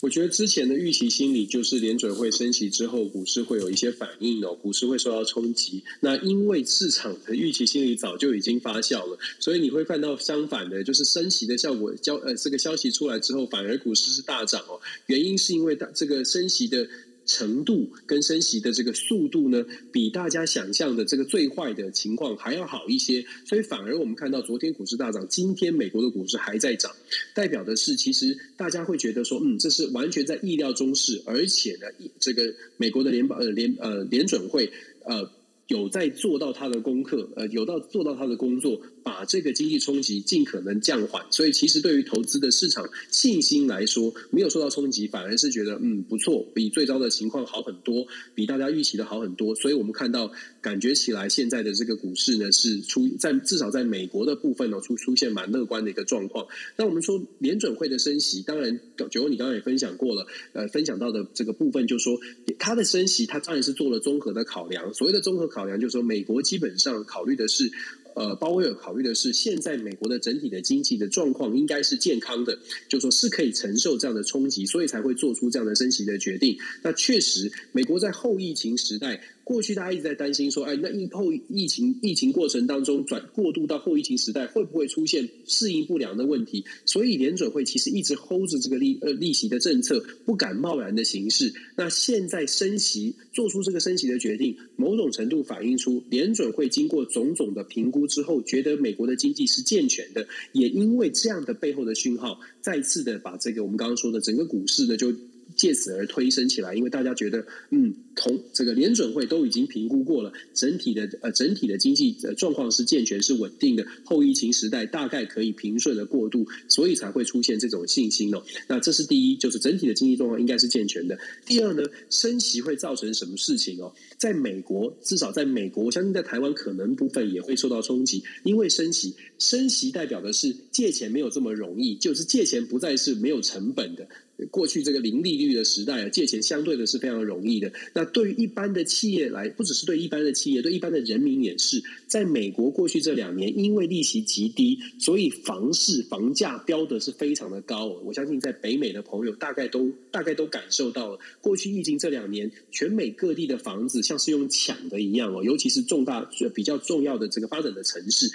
我觉得之前的预期心理就是联准会升息之后，股市会有一些反应哦，股市会受到冲击。那因为市场的预期心理早就已经发酵了，所以你会看到相反的，就是升息的效果，交呃这个消息出来之后，反而股市是大涨哦。原因是因为大这个升息的。程度跟升息的这个速度呢，比大家想象的这个最坏的情况还要好一些，所以反而我们看到昨天股市大涨，今天美国的股市还在涨，代表的是其实大家会觉得说，嗯，这是完全在意料中事，而且呢，这个美国的联邦呃联呃联准会呃有在做到他的功课，呃有到做到他的工作。把这个经济冲击尽可能降缓，所以其实对于投资的市场信心来说，没有受到冲击，反而是觉得嗯不错，比最糟的情况好很多，比大家预期的好很多。所以我们看到，感觉起来现在的这个股市呢，是出在至少在美国的部分呢，出出现蛮乐观的一个状况。那我们说联准会的升息，当然九欧你刚刚也分享过了，呃，分享到的这个部分就是说，它的升息，它当然是做了综合的考量。所谓的综合考量，就是说美国基本上考虑的是。呃，鲍威尔考虑的是，现在美国的整体的经济的状况应该是健康的，就说是可以承受这样的冲击，所以才会做出这样的升级的决定。那确实，美国在后疫情时代。过去大家一直在担心说，哎，那疫后疫情疫情过程当中转过渡到后疫情时代，会不会出现适应不良的问题？所以联准会其实一直 hold 着这个利呃利息的政策，不敢贸然的行事。那现在升息，做出这个升息的决定，某种程度反映出联准会经过种种的评估之后，觉得美国的经济是健全的。也因为这样的背后的讯号，再次的把这个我们刚刚说的整个股市呢就。借此而推升起来，因为大家觉得，嗯，同这个联准会都已经评估过了，整体的呃整体的经济状况是健全是稳定的，后疫情时代大概可以平顺的过渡，所以才会出现这种信心哦。那这是第一，就是整体的经济状况应该是健全的。第二呢，升息会造成什么事情哦？在美国，至少在美国，我相信在台湾可能部分也会受到冲击，因为升息，升息代表的是借钱没有这么容易，就是借钱不再是没有成本的。过去这个零利率的时代啊，借钱相对的是非常容易的。那对于一般的企业来，不只是对一般的企业，对一般的人民也是。在美国过去这两年，因为利息极低，所以房市房价飙的是非常的高。我相信在北美的朋友大概都大概都感受到了，过去疫情这两年，全美各地的房子像是用抢的一样哦，尤其是重大比较重要的这个发展的城市。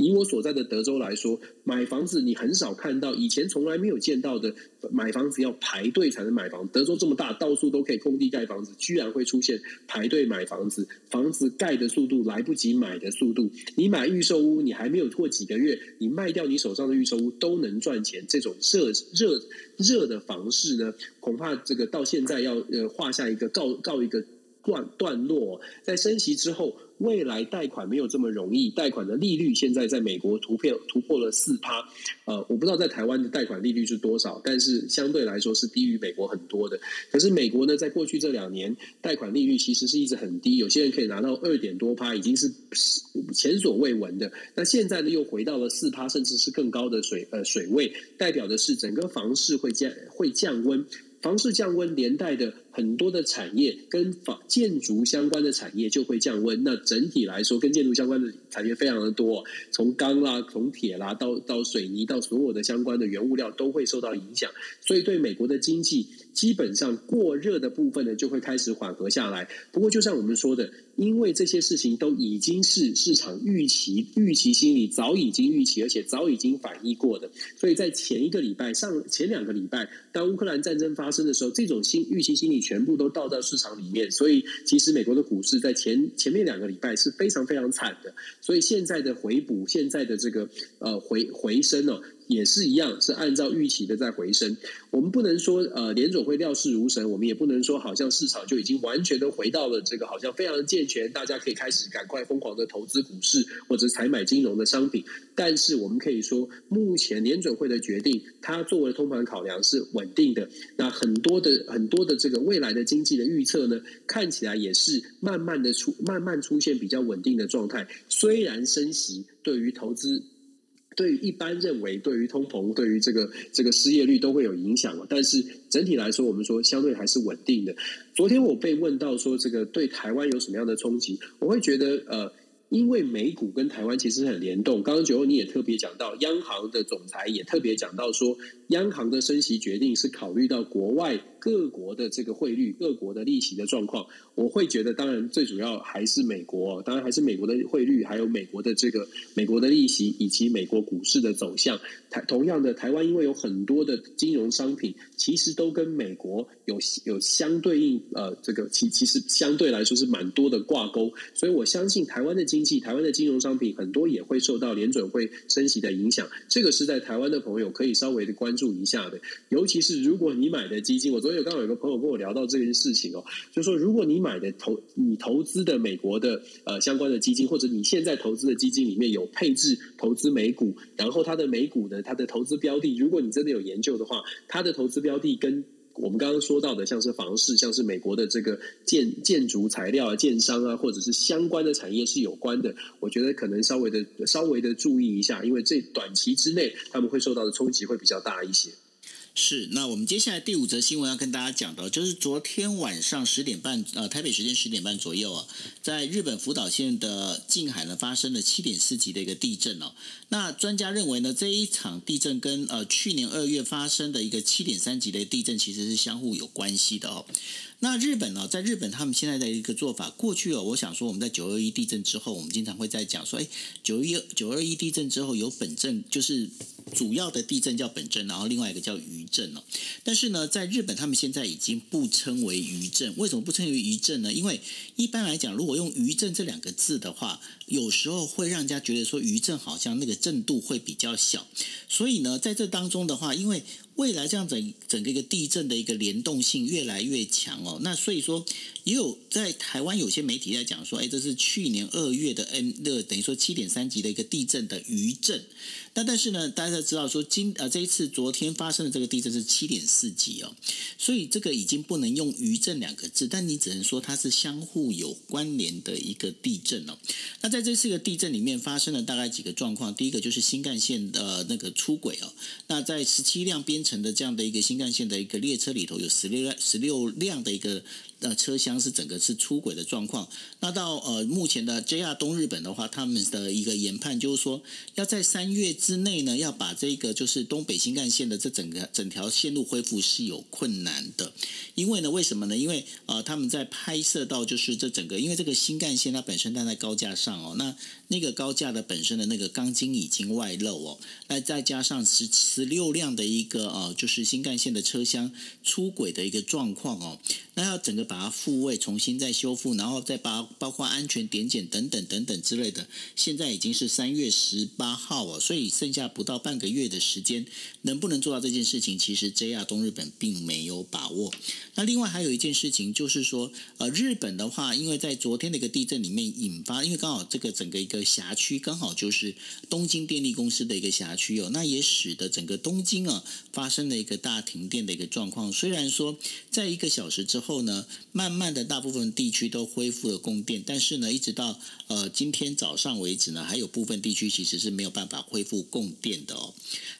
以我所在的德州来说，买房子你很少看到，以前从来没有见到的，买房子要排队才能买房。德州这么大，到处都可以空地盖房子，居然会出现排队买房子，房子盖的速度来不及买的速度。你买预售屋，你还没有过几个月，你卖掉你手上的预售屋都能赚钱。这种热热热的房市呢，恐怕这个到现在要呃画下一个告告一个段段落，在升息之后。未来贷款没有这么容易，贷款的利率现在在美国突破突破了四趴，呃，我不知道在台湾的贷款利率是多少，但是相对来说是低于美国很多的。可是美国呢，在过去这两年贷款利率其实是一直很低，有些人可以拿到二点多趴，已经是前所未闻的。那现在呢，又回到了四趴，甚至是更高的水呃水位，代表的是整个房市会降会降温，房市降温连带的。很多的产业跟房建筑相关的产业就会降温。那整体来说，跟建筑相关的产业非常的多，从钢啦、从铁啦到到水泥，到所有的相关的原物料都会受到影响。所以对美国的经济，基本上过热的部分呢，就会开始缓和下来。不过就像我们说的，因为这些事情都已经是市场预期预期心理早已经预期，而且早已经反映过的。所以在前一个礼拜上前两个礼拜，当乌克兰战争发生的时候，这种新预期心理。全部都倒到市场里面，所以其实美国的股市在前前面两个礼拜是非常非常惨的，所以现在的回补，现在的这个呃回回升呢。也是一样，是按照预期的在回升。我们不能说呃联总会料事如神，我们也不能说好像市场就已经完全的回到了这个好像非常健全，大家可以开始赶快疯狂的投资股市或者采买金融的商品。但是我们可以说，目前联准会的决定，它作为通盘考量是稳定的。那很多的很多的这个未来的经济的预测呢，看起来也是慢慢的出慢慢出现比较稳定的状态。虽然升息对于投资。对于一般认为，对于通膨，对于这个这个失业率都会有影响，但是整体来说，我们说相对还是稳定的。昨天我被问到说，这个对台湾有什么样的冲击？我会觉得，呃，因为美股跟台湾其实很联动。刚刚九欧你也特别讲到，央行的总裁也特别讲到说，央行的升息决定是考虑到国外。各国的这个汇率、各国的利息的状况，我会觉得，当然最主要还是美国，当然还是美国的汇率，还有美国的这个美国的利息，以及美国股市的走向。台同样的，台湾因为有很多的金融商品，其实都跟美国有有相对应，呃，这个其其实相对来说是蛮多的挂钩，所以我相信台湾的金济、台湾的金融商品很多也会受到联准会升息的影响。这个是在台湾的朋友可以稍微的关注一下的，尤其是如果你买的基金，我昨。天有刚好有个朋友跟我聊到这件事情哦，就说，如果你买的投你投资的美国的呃相关的基金，或者你现在投资的基金里面有配置投资美股，然后它的美股的它的投资标的，如果你真的有研究的话，它的投资标的跟我们刚刚说到的，像是房市，像是美国的这个建建筑材料啊、建商啊，或者是相关的产业是有关的，我觉得可能稍微的稍微的注意一下，因为这短期之内他们会受到的冲击会比较大一些。是，那我们接下来第五则新闻要跟大家讲的，就是昨天晚上十点半，呃，台北时间十点半左右啊，在日本福岛县的近海呢发生了七点四级的一个地震哦。那专家认为呢，这一场地震跟呃去年二月发生的一个七点三级的地震其实是相互有关系的哦。那日本呢，在日本他们现在的一个做法，过去哦，我想说我们在九二一地震之后，我们经常会在讲说，哎，九一九二一地震之后有本震就是。主要的地震叫本震，然后另外一个叫余震哦。但是呢，在日本他们现在已经不称为余震，为什么不称为余震呢？因为一般来讲，如果用余震这两个字的话，有时候会让人家觉得说余震好像那个震度会比较小。所以呢，在这当中的话，因为未来这样整整个一个地震的一个联动性越来越强哦。那所以说，也有在台湾有些媒体在讲说，哎，这是去年二月的 N 的等于说七点三级的一个地震的余震。那但是呢，大家知道说今呃这一次昨天发生的这个地震是七点四级哦，所以这个已经不能用余震两个字，但你只能说它是相互有关联的一个地震哦。那在这四个地震里面发生了大概几个状况，第一个就是新干线的那个出轨哦。那在十七辆编成的这样的一个新干线的一个列车里头，有十六辆十六辆的一个。呃，车厢是整个是出轨的状况。那到呃目前的 JR 东日本的话，他们的一个研判就是说，要在三月之内呢，要把这个就是东北新干线的这整个整条线路恢复是有困难的。因为呢，为什么呢？因为呃他们在拍摄到就是这整个，因为这个新干线它本身站在高架上哦，那那个高架的本身的那个钢筋已经外露哦，那再加上十十六辆的一个呃就是新干线的车厢出轨的一个状况哦，那要整个。把它复位，重新再修复，然后再把包括安全点检等等等等之类的。现在已经是三月十八号哦，所以剩下不到半个月的时间，能不能做到这件事情，其实 JR 东日本并没有把握。那另外还有一件事情就是说，呃，日本的话，因为在昨天的一个地震里面引发，因为刚好这个整个一个辖区刚好就是东京电力公司的一个辖区哦，那也使得整个东京啊发生了一个大停电的一个状况。虽然说在一个小时之后呢。慢慢的，大部分地区都恢复了供电，但是呢，一直到呃今天早上为止呢，还有部分地区其实是没有办法恢复供电的哦。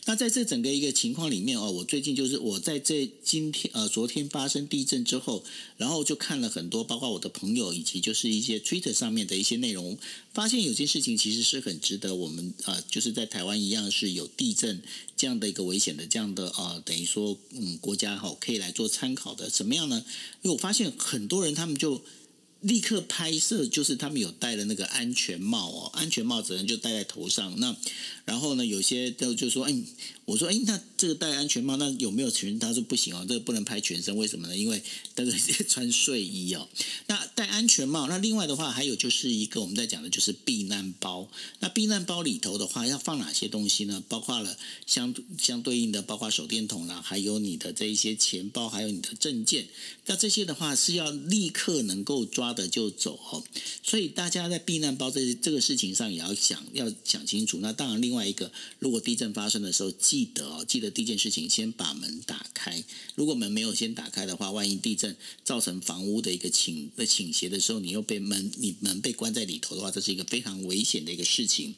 那在这整个一个情况里面哦，我最近就是我在这今天呃昨天发生地震之后，然后就看了很多，包括我的朋友以及就是一些 Twitter 上面的一些内容，发现有件事情其实是很值得我们呃就是在台湾一样是有地震这样的一个危险的这样的呃等于说嗯国家哈可以来做参考的，怎么样呢？因为我发现很多人他们就。立刻拍摄，就是他们有戴了那个安全帽哦，安全帽只能就戴在头上。那然后呢，有些就就说，哎，我说，哎，那这个戴安全帽，那有没有全？他说不行哦，这个不能拍全身，为什么呢？因为 这个穿睡衣哦。那戴安全帽，那另外的话还有就是一个我们在讲的就是避难包。那避难包里头的话要放哪些东西呢？包括了相相对应的，包括手电筒啦，还有你的这一些钱包，还有你的证件。那这些的话是要立刻能够抓。的就走哦，所以大家在避难包这这个事情上也要想要想清楚。那当然，另外一个，如果地震发生的时候，记记得哦，记得第一件事情，先把门打开。如果门没有先打开的话，万一地震造成房屋的一个倾的倾斜的时候，你又被门你门被关在里头的话，这是一个非常危险的一个事情。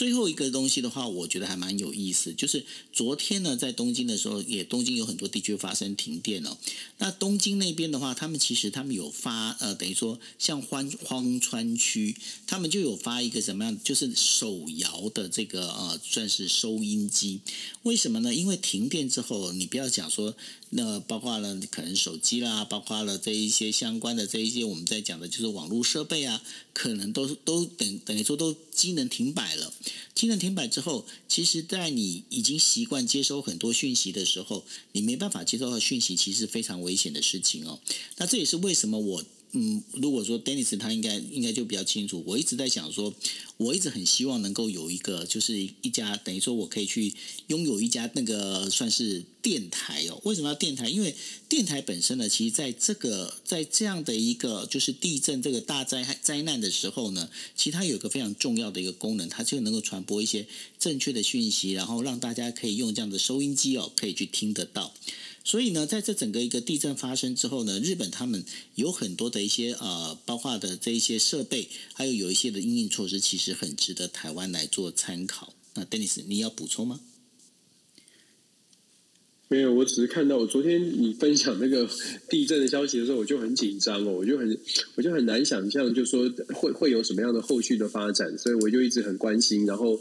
最后一个东西的话，我觉得还蛮有意思，就是昨天呢，在东京的时候，也东京有很多地区发生停电哦。那东京那边的话，他们其实他们有发呃，等于说。像荒荒川区，他们就有发一个什么样，就是手摇的这个呃，算是收音机。为什么呢？因为停电之后，你不要讲说，那包括了可能手机啦，包括了这一些相关的这一些我们在讲的就是网络设备啊，可能都都等等于说都机能停摆了。机能停摆之后，其实，在你已经习惯接收很多讯息的时候，你没办法接收到讯息，其实非常危险的事情哦。那这也是为什么我。嗯，如果说 Dennis 他应该应该就比较清楚。我一直在想说，我一直很希望能够有一个，就是一家等于说我可以去拥有一家那个算是电台哦。为什么要电台？因为电台本身呢，其实在这个在这样的一个就是地震这个大灾害灾难的时候呢，其实它有一个非常重要的一个功能，它就能够传播一些正确的讯息，然后让大家可以用这样的收音机哦，可以去听得到。所以呢，在这整个一个地震发生之后呢，日本他们有很多的一些呃，包括的这一些设备，还有有一些的应应措施，其实很值得台湾来做参考。那 Dennis，你要补充吗？没有，我只是看到我昨天你分享那个地震的消息的时候，我就很紧张哦，我就很我就很难想象，就说会会有什么样的后续的发展，所以我就一直很关心，然后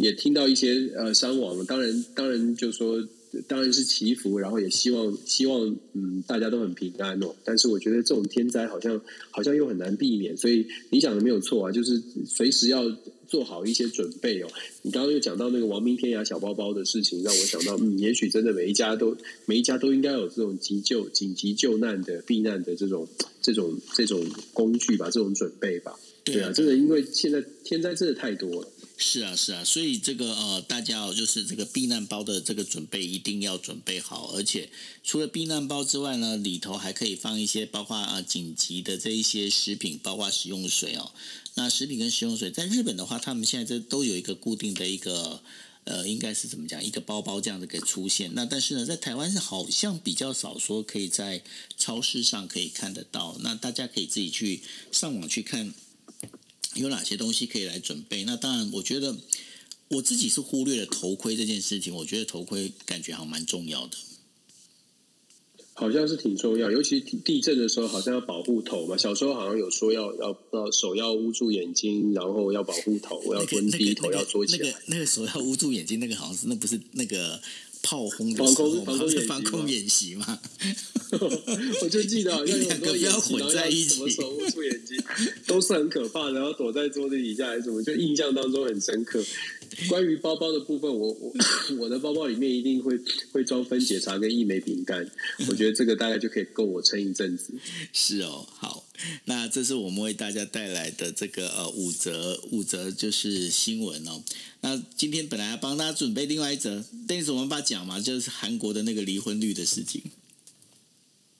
也听到一些呃伤亡，当然当然就说。当然是祈福，然后也希望希望嗯大家都很平安哦。但是我觉得这种天灾好像好像又很难避免，所以你讲的没有错啊，就是随时要做好一些准备哦。你刚刚又讲到那个亡命天涯小包包的事情，让我想到嗯，也许真的每一家都每一家都应该有这种急救紧急救难的避难的这种这种这种工具吧，这种准备吧。对啊，真的因为现在天灾真的太多了。是啊，是啊，所以这个呃，大家哦，就是这个避难包的这个准备一定要准备好，而且除了避难包之外呢，里头还可以放一些包括啊紧急的这一些食品，包括食用水哦。那食品跟食用水，在日本的话，他们现在这都有一个固定的一个呃，应该是怎么讲，一个包包这样的给出现。那但是呢，在台湾是好像比较少说可以在超市上可以看得到，那大家可以自己去上网去看。有哪些东西可以来准备？那当然，我觉得我自己是忽略了头盔这件事情。我觉得头盔感觉好像蛮重要的，好像是挺重要，尤其地震的时候，好像要保护头嘛。小时候好像有说要要要手要捂住眼睛，然后要保护头，要蹲低，头要坐起来。那个那个手要捂住眼睛，那个好像是那不是那个。炮轰的防空防空防空演习嘛，我就记得好像两个不要混在一起，什么手捂住眼睛都是很可怕的，然后躲在桌子底下还是什么，就印象当中很深刻。关于包包的部分，我我 我的包包里面一定会会装分解茶跟一枚饼干，我觉得这个大概就可以够我撑一阵子。是哦，好，那这是我们为大家带来的这个呃五则五则就是新闻哦。那今天本来要帮大家准备另外一则，但是我们把讲嘛，就是韩国的那个离婚率的事情。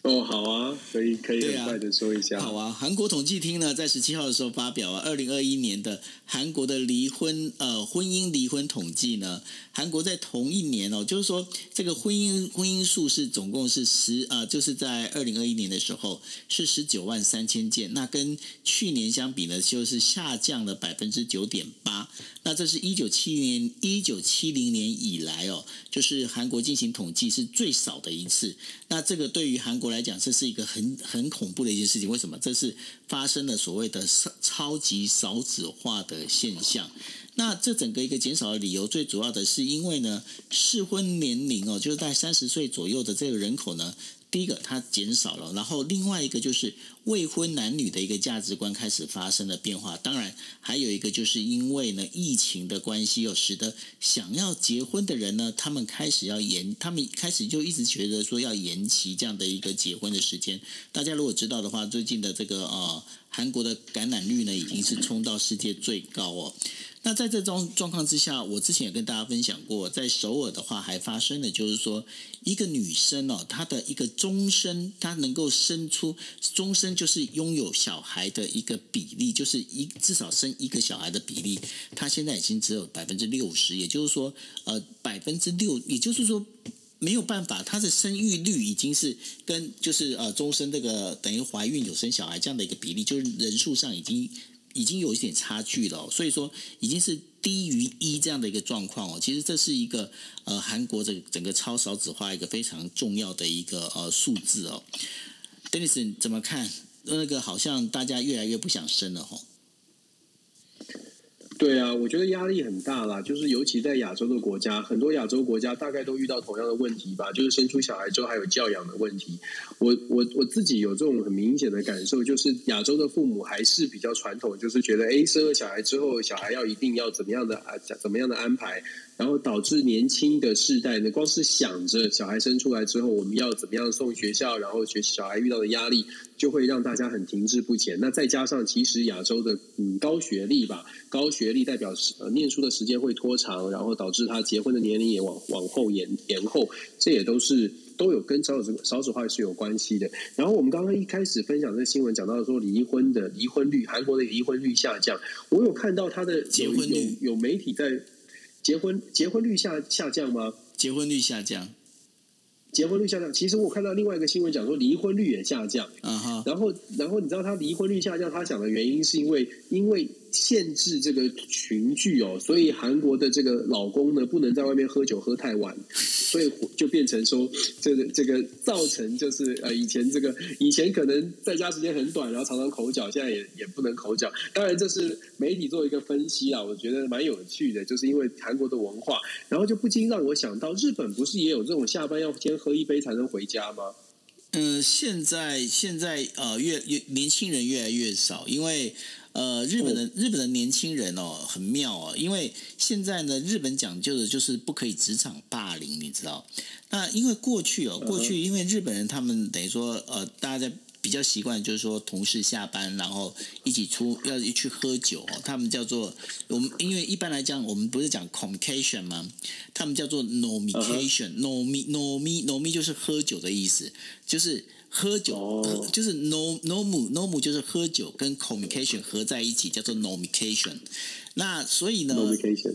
哦，好啊，可以可以很快的说一下。啊好啊，韩国统计厅呢，在十七号的时候发表了二零二一年的韩国的离婚呃婚姻离婚统计呢。韩国在同一年哦，就是说这个婚姻婚姻数是总共是十呃，就是在二零二一年的时候是十九万三千件，那跟去年相比呢，就是下降了百分之九点八。那这是一九七零年一九七零年以来哦，就是韩国进行统计是最少的一次。那这个对于韩国来讲，这是一个很很恐怖的一件事情。为什么？这是发生了所谓的超超级少子化的现象。那这整个一个减少的理由，最主要的是因为呢，适婚年龄哦，就是在三十岁左右的这个人口呢。第一个，它减少了，然后另外一个就是未婚男女的一个价值观开始发生了变化。当然，还有一个就是因为呢疫情的关系，又使得想要结婚的人呢，他们开始要延，他们开始就一直觉得说要延期这样的一个结婚的时间。大家如果知道的话，最近的这个呃韩国的感染率呢，已经是冲到世界最高哦。那在这种状况之下，我之前也跟大家分享过，在首尔的话还发生了，就是说一个女生哦，她的一个终身，她能够生出终身就是拥有小孩的一个比例，就是一至少生一个小孩的比例，她现在已经只有百分之六十，也就是说，呃，百分之六，也就是说没有办法，她的生育率已经是跟就是呃终身这个等于怀孕有生小孩这样的一个比例，就是人数上已经。已经有一点差距了，所以说已经是低于一这样的一个状况哦。其实这是一个呃韩国这整个超少子化一个非常重要的一个呃数字哦。Dennis 怎么看？那个好像大家越来越不想生了吼。对啊，我觉得压力很大啦，就是尤其在亚洲的国家，很多亚洲国家大概都遇到同样的问题吧，就是生出小孩之后还有教养的问题。我我我自己有这种很明显的感受，就是亚洲的父母还是比较传统，就是觉得，哎，生了小孩之后，小孩要一定要怎么样的啊，怎么样的安排。然后导致年轻的世代呢，光是想着小孩生出来之后我们要怎么样送学校，然后学小孩遇到的压力，就会让大家很停滞不前。那再加上其实亚洲的嗯高学历吧，高学历代表呃念书的时间会拖长，然后导致他结婚的年龄也往往后延延后，这也都是都有跟少子少子化是有关系的。然后我们刚刚一开始分享这个新闻讲到说离婚的离婚率，韩国的离婚率下降，我有看到他的结婚率有有媒体在。结婚结婚率下下降吗？结婚率下降，结婚率下降。其实我看到另外一个新闻讲说离婚率也下降。嗯哼。然后，然后你知道他离婚率下降，他讲的原因是因为因为。限制这个群聚哦，所以韩国的这个老公呢，不能在外面喝酒喝太晚，所以就变成说，这个这个造成就是呃，以前这个以前可能在家时间很短，然后常常口角，现在也也不能口角。当然这是媒体做一个分析啊，我觉得蛮有趣的，就是因为韩国的文化，然后就不禁让我想到，日本不是也有这种下班要先喝一杯才能回家吗？嗯，现在现在呃，越越年轻人越来越少，因为。呃，日本的日本的年轻人哦，很妙哦，因为现在呢，日本讲究的就是不可以职场霸凌，你知道？那因为过去哦，过去因为日本人他们等于说呃，大家在比较习惯，就是说同事下班然后一起出要一去喝酒哦，他们叫做我们因为一般来讲我们不是讲 communication 吗？他们叫做 nomication，nomi nomi nomi 就是喝酒的意思，就是喝酒，oh. 就是 no nomu nomu 就是喝酒跟 communication 合在一起叫做 nomication。那所以呢.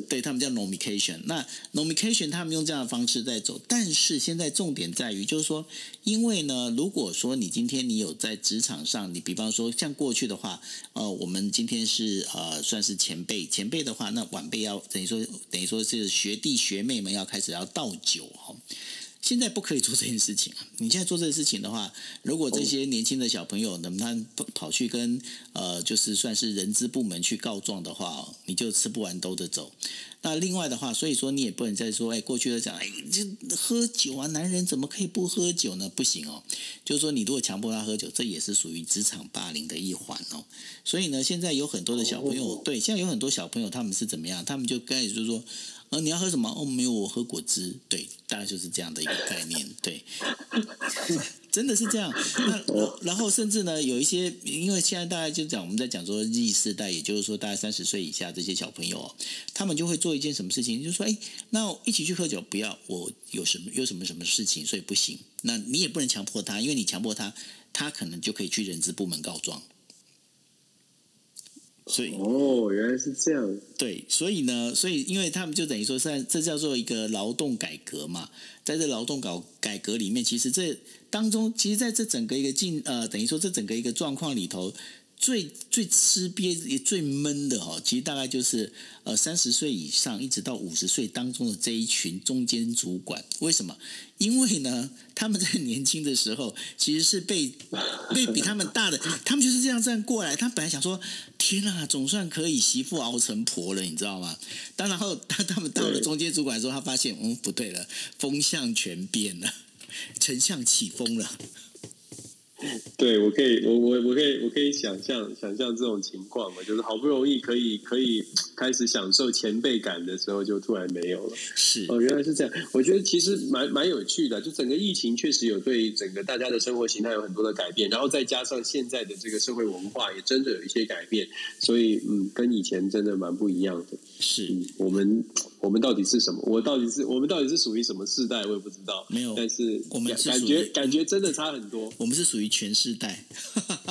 对他们叫 nomication。那 nomication 他们用这样的方式在走，但是现在重点在于，就是说，因为呢，如果说你今天你有在职场上，你比方说像过去的话，呃，我们今天是呃算是前辈，前辈的话，那晚辈要等于说等于说是学弟学妹们要开始要倒酒哈。现在不可以做这件事情啊！你现在做这件事情的话，如果这些年轻的小朋友能不能跑去跟呃，就是算是人资部门去告状的话，你就吃不完兜着走。那另外的话，所以说你也不能再说，哎，过去的讲，哎，这喝酒啊，男人怎么可以不喝酒呢？不行哦，就是说你如果强迫他喝酒，这也是属于职场霸凌的一环哦。所以呢，现在有很多的小朋友，对，现在有很多小朋友他们是怎么样？他们就开始就是说。呃，你要喝什么？哦，没有，我喝果汁。对，大概就是这样的一个概念。对，真的是这样。那然后甚至呢，有一些，因为现在大概就讲我们在讲说 Z 世代，也就是说大概三十岁以下这些小朋友，他们就会做一件什么事情，就是说，哎，那一起去喝酒，不要，我有什么有什么什么事情，所以不行。那你也不能强迫他，因为你强迫他，他可能就可以去人资部门告状。所以哦，原来是这样。对，所以呢，所以因为他们就等于说，在这叫做一个劳动改革嘛，在这劳动搞改革里面，其实这当中，其实在这整个一个进呃，等于说这整个一个状况里头。最最吃憋也最闷的哦，其实大概就是呃三十岁以上一直到五十岁当中的这一群中间主管。为什么？因为呢，他们在年轻的时候其实是被 被比他们大的，他们就是这样这样过来。他本来想说，天啊，总算可以媳妇熬成婆了，你知道吗？当然后当他们到了中间主管的时候，他发现，嗯，不对了，风向全变了，丞相起风了。对，我可以，我我我可以，我可以想象想象这种情况嘛，就是好不容易可以可以开始享受前辈感的时候，就突然没有了。是哦，原来是这样。我觉得其实蛮蛮有趣的，就整个疫情确实有对整个大家的生活形态有很多的改变，然后再加上现在的这个社会文化也真的有一些改变，所以嗯，跟以前真的蛮不一样的。是，嗯，我们。我们到底是什么？我到底是我们到底是属于什么世代？我也不知道。没有，但是我们是感觉感觉真的差很多。我们是属于全世代，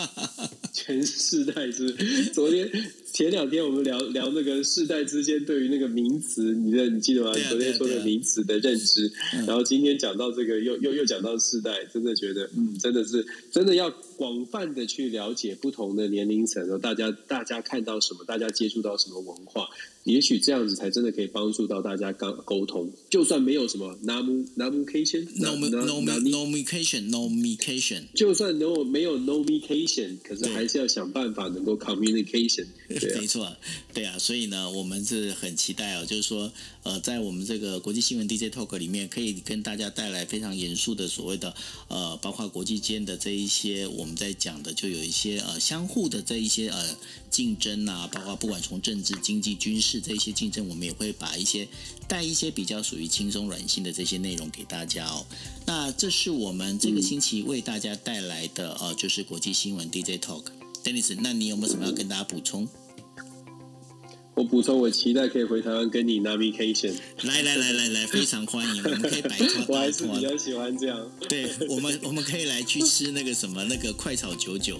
全世代是昨天。前两天我们聊聊那个世代之间对于那个名词，你的你记得吗？啊、昨天说的名词的认知，然后今天讲到这个，又又又讲到世代，真的觉得，嗯，真的是真的要广泛的去了解不同的年龄层，然后大家大家看到什么，大家接触到什么文化，也许这样子才真的可以帮助到大家刚沟通。就算没有什么 nomication，nomication，nomication，就算 no 没有 nomication，可是还是要想办法能够 communication。没错，对啊，所以呢，我们是很期待哦，就是说，呃，在我们这个国际新闻 DJ Talk 里面，可以跟大家带来非常严肃的所谓的，呃，包括国际间的这一些我们在讲的，就有一些呃相互的这一些呃竞争啊，包括不管从政治、经济、军事这一些竞争，我们也会把一些带一些比较属于轻松软性的这些内容给大家哦。那这是我们这个星期为大家带来的，呃，就是国际新闻 DJ Talk。Dennis，那你有没有什么要跟大家补充？我补充，我期待可以回台湾跟你 navigation。来来来来来，非常欢迎，我们可以摆脱。我还是比较喜欢这样。对我们，我们可以来去吃那个什么那个快炒九九。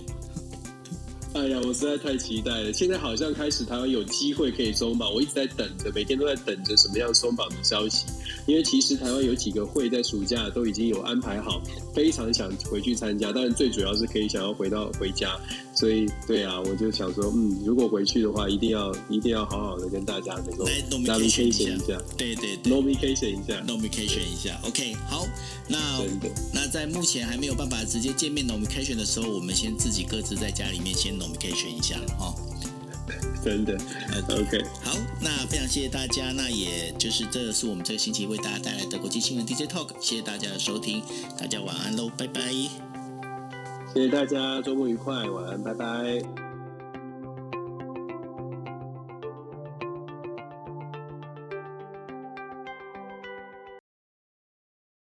哎呀，我实在太期待了！现在好像开始台湾有机会可以松绑，我一直在等着，每天都在等着什么样松绑的消息。因为其实台湾有几个会在暑假都已经有安排好，非常想回去参加，但是最主要是可以想要回到回家。所以，对啊，我就想说，嗯，如果回去的话，一定要一定要好好的跟大家能够 nomication 一下，对对对，nomication 一下，nomication 一下。OK，好，那那在目前还没有办法直接见面 nomication 的时候，我们先自己各自在家里面先 nomication 一下哈。真的，OK，好，那非常谢谢大家，那也就是这是我们这个星期为大家带来的国际新闻 DJ Talk，谢谢大家的收听，大家晚安喽，拜拜，谢谢大家，周末愉快，晚安，拜拜。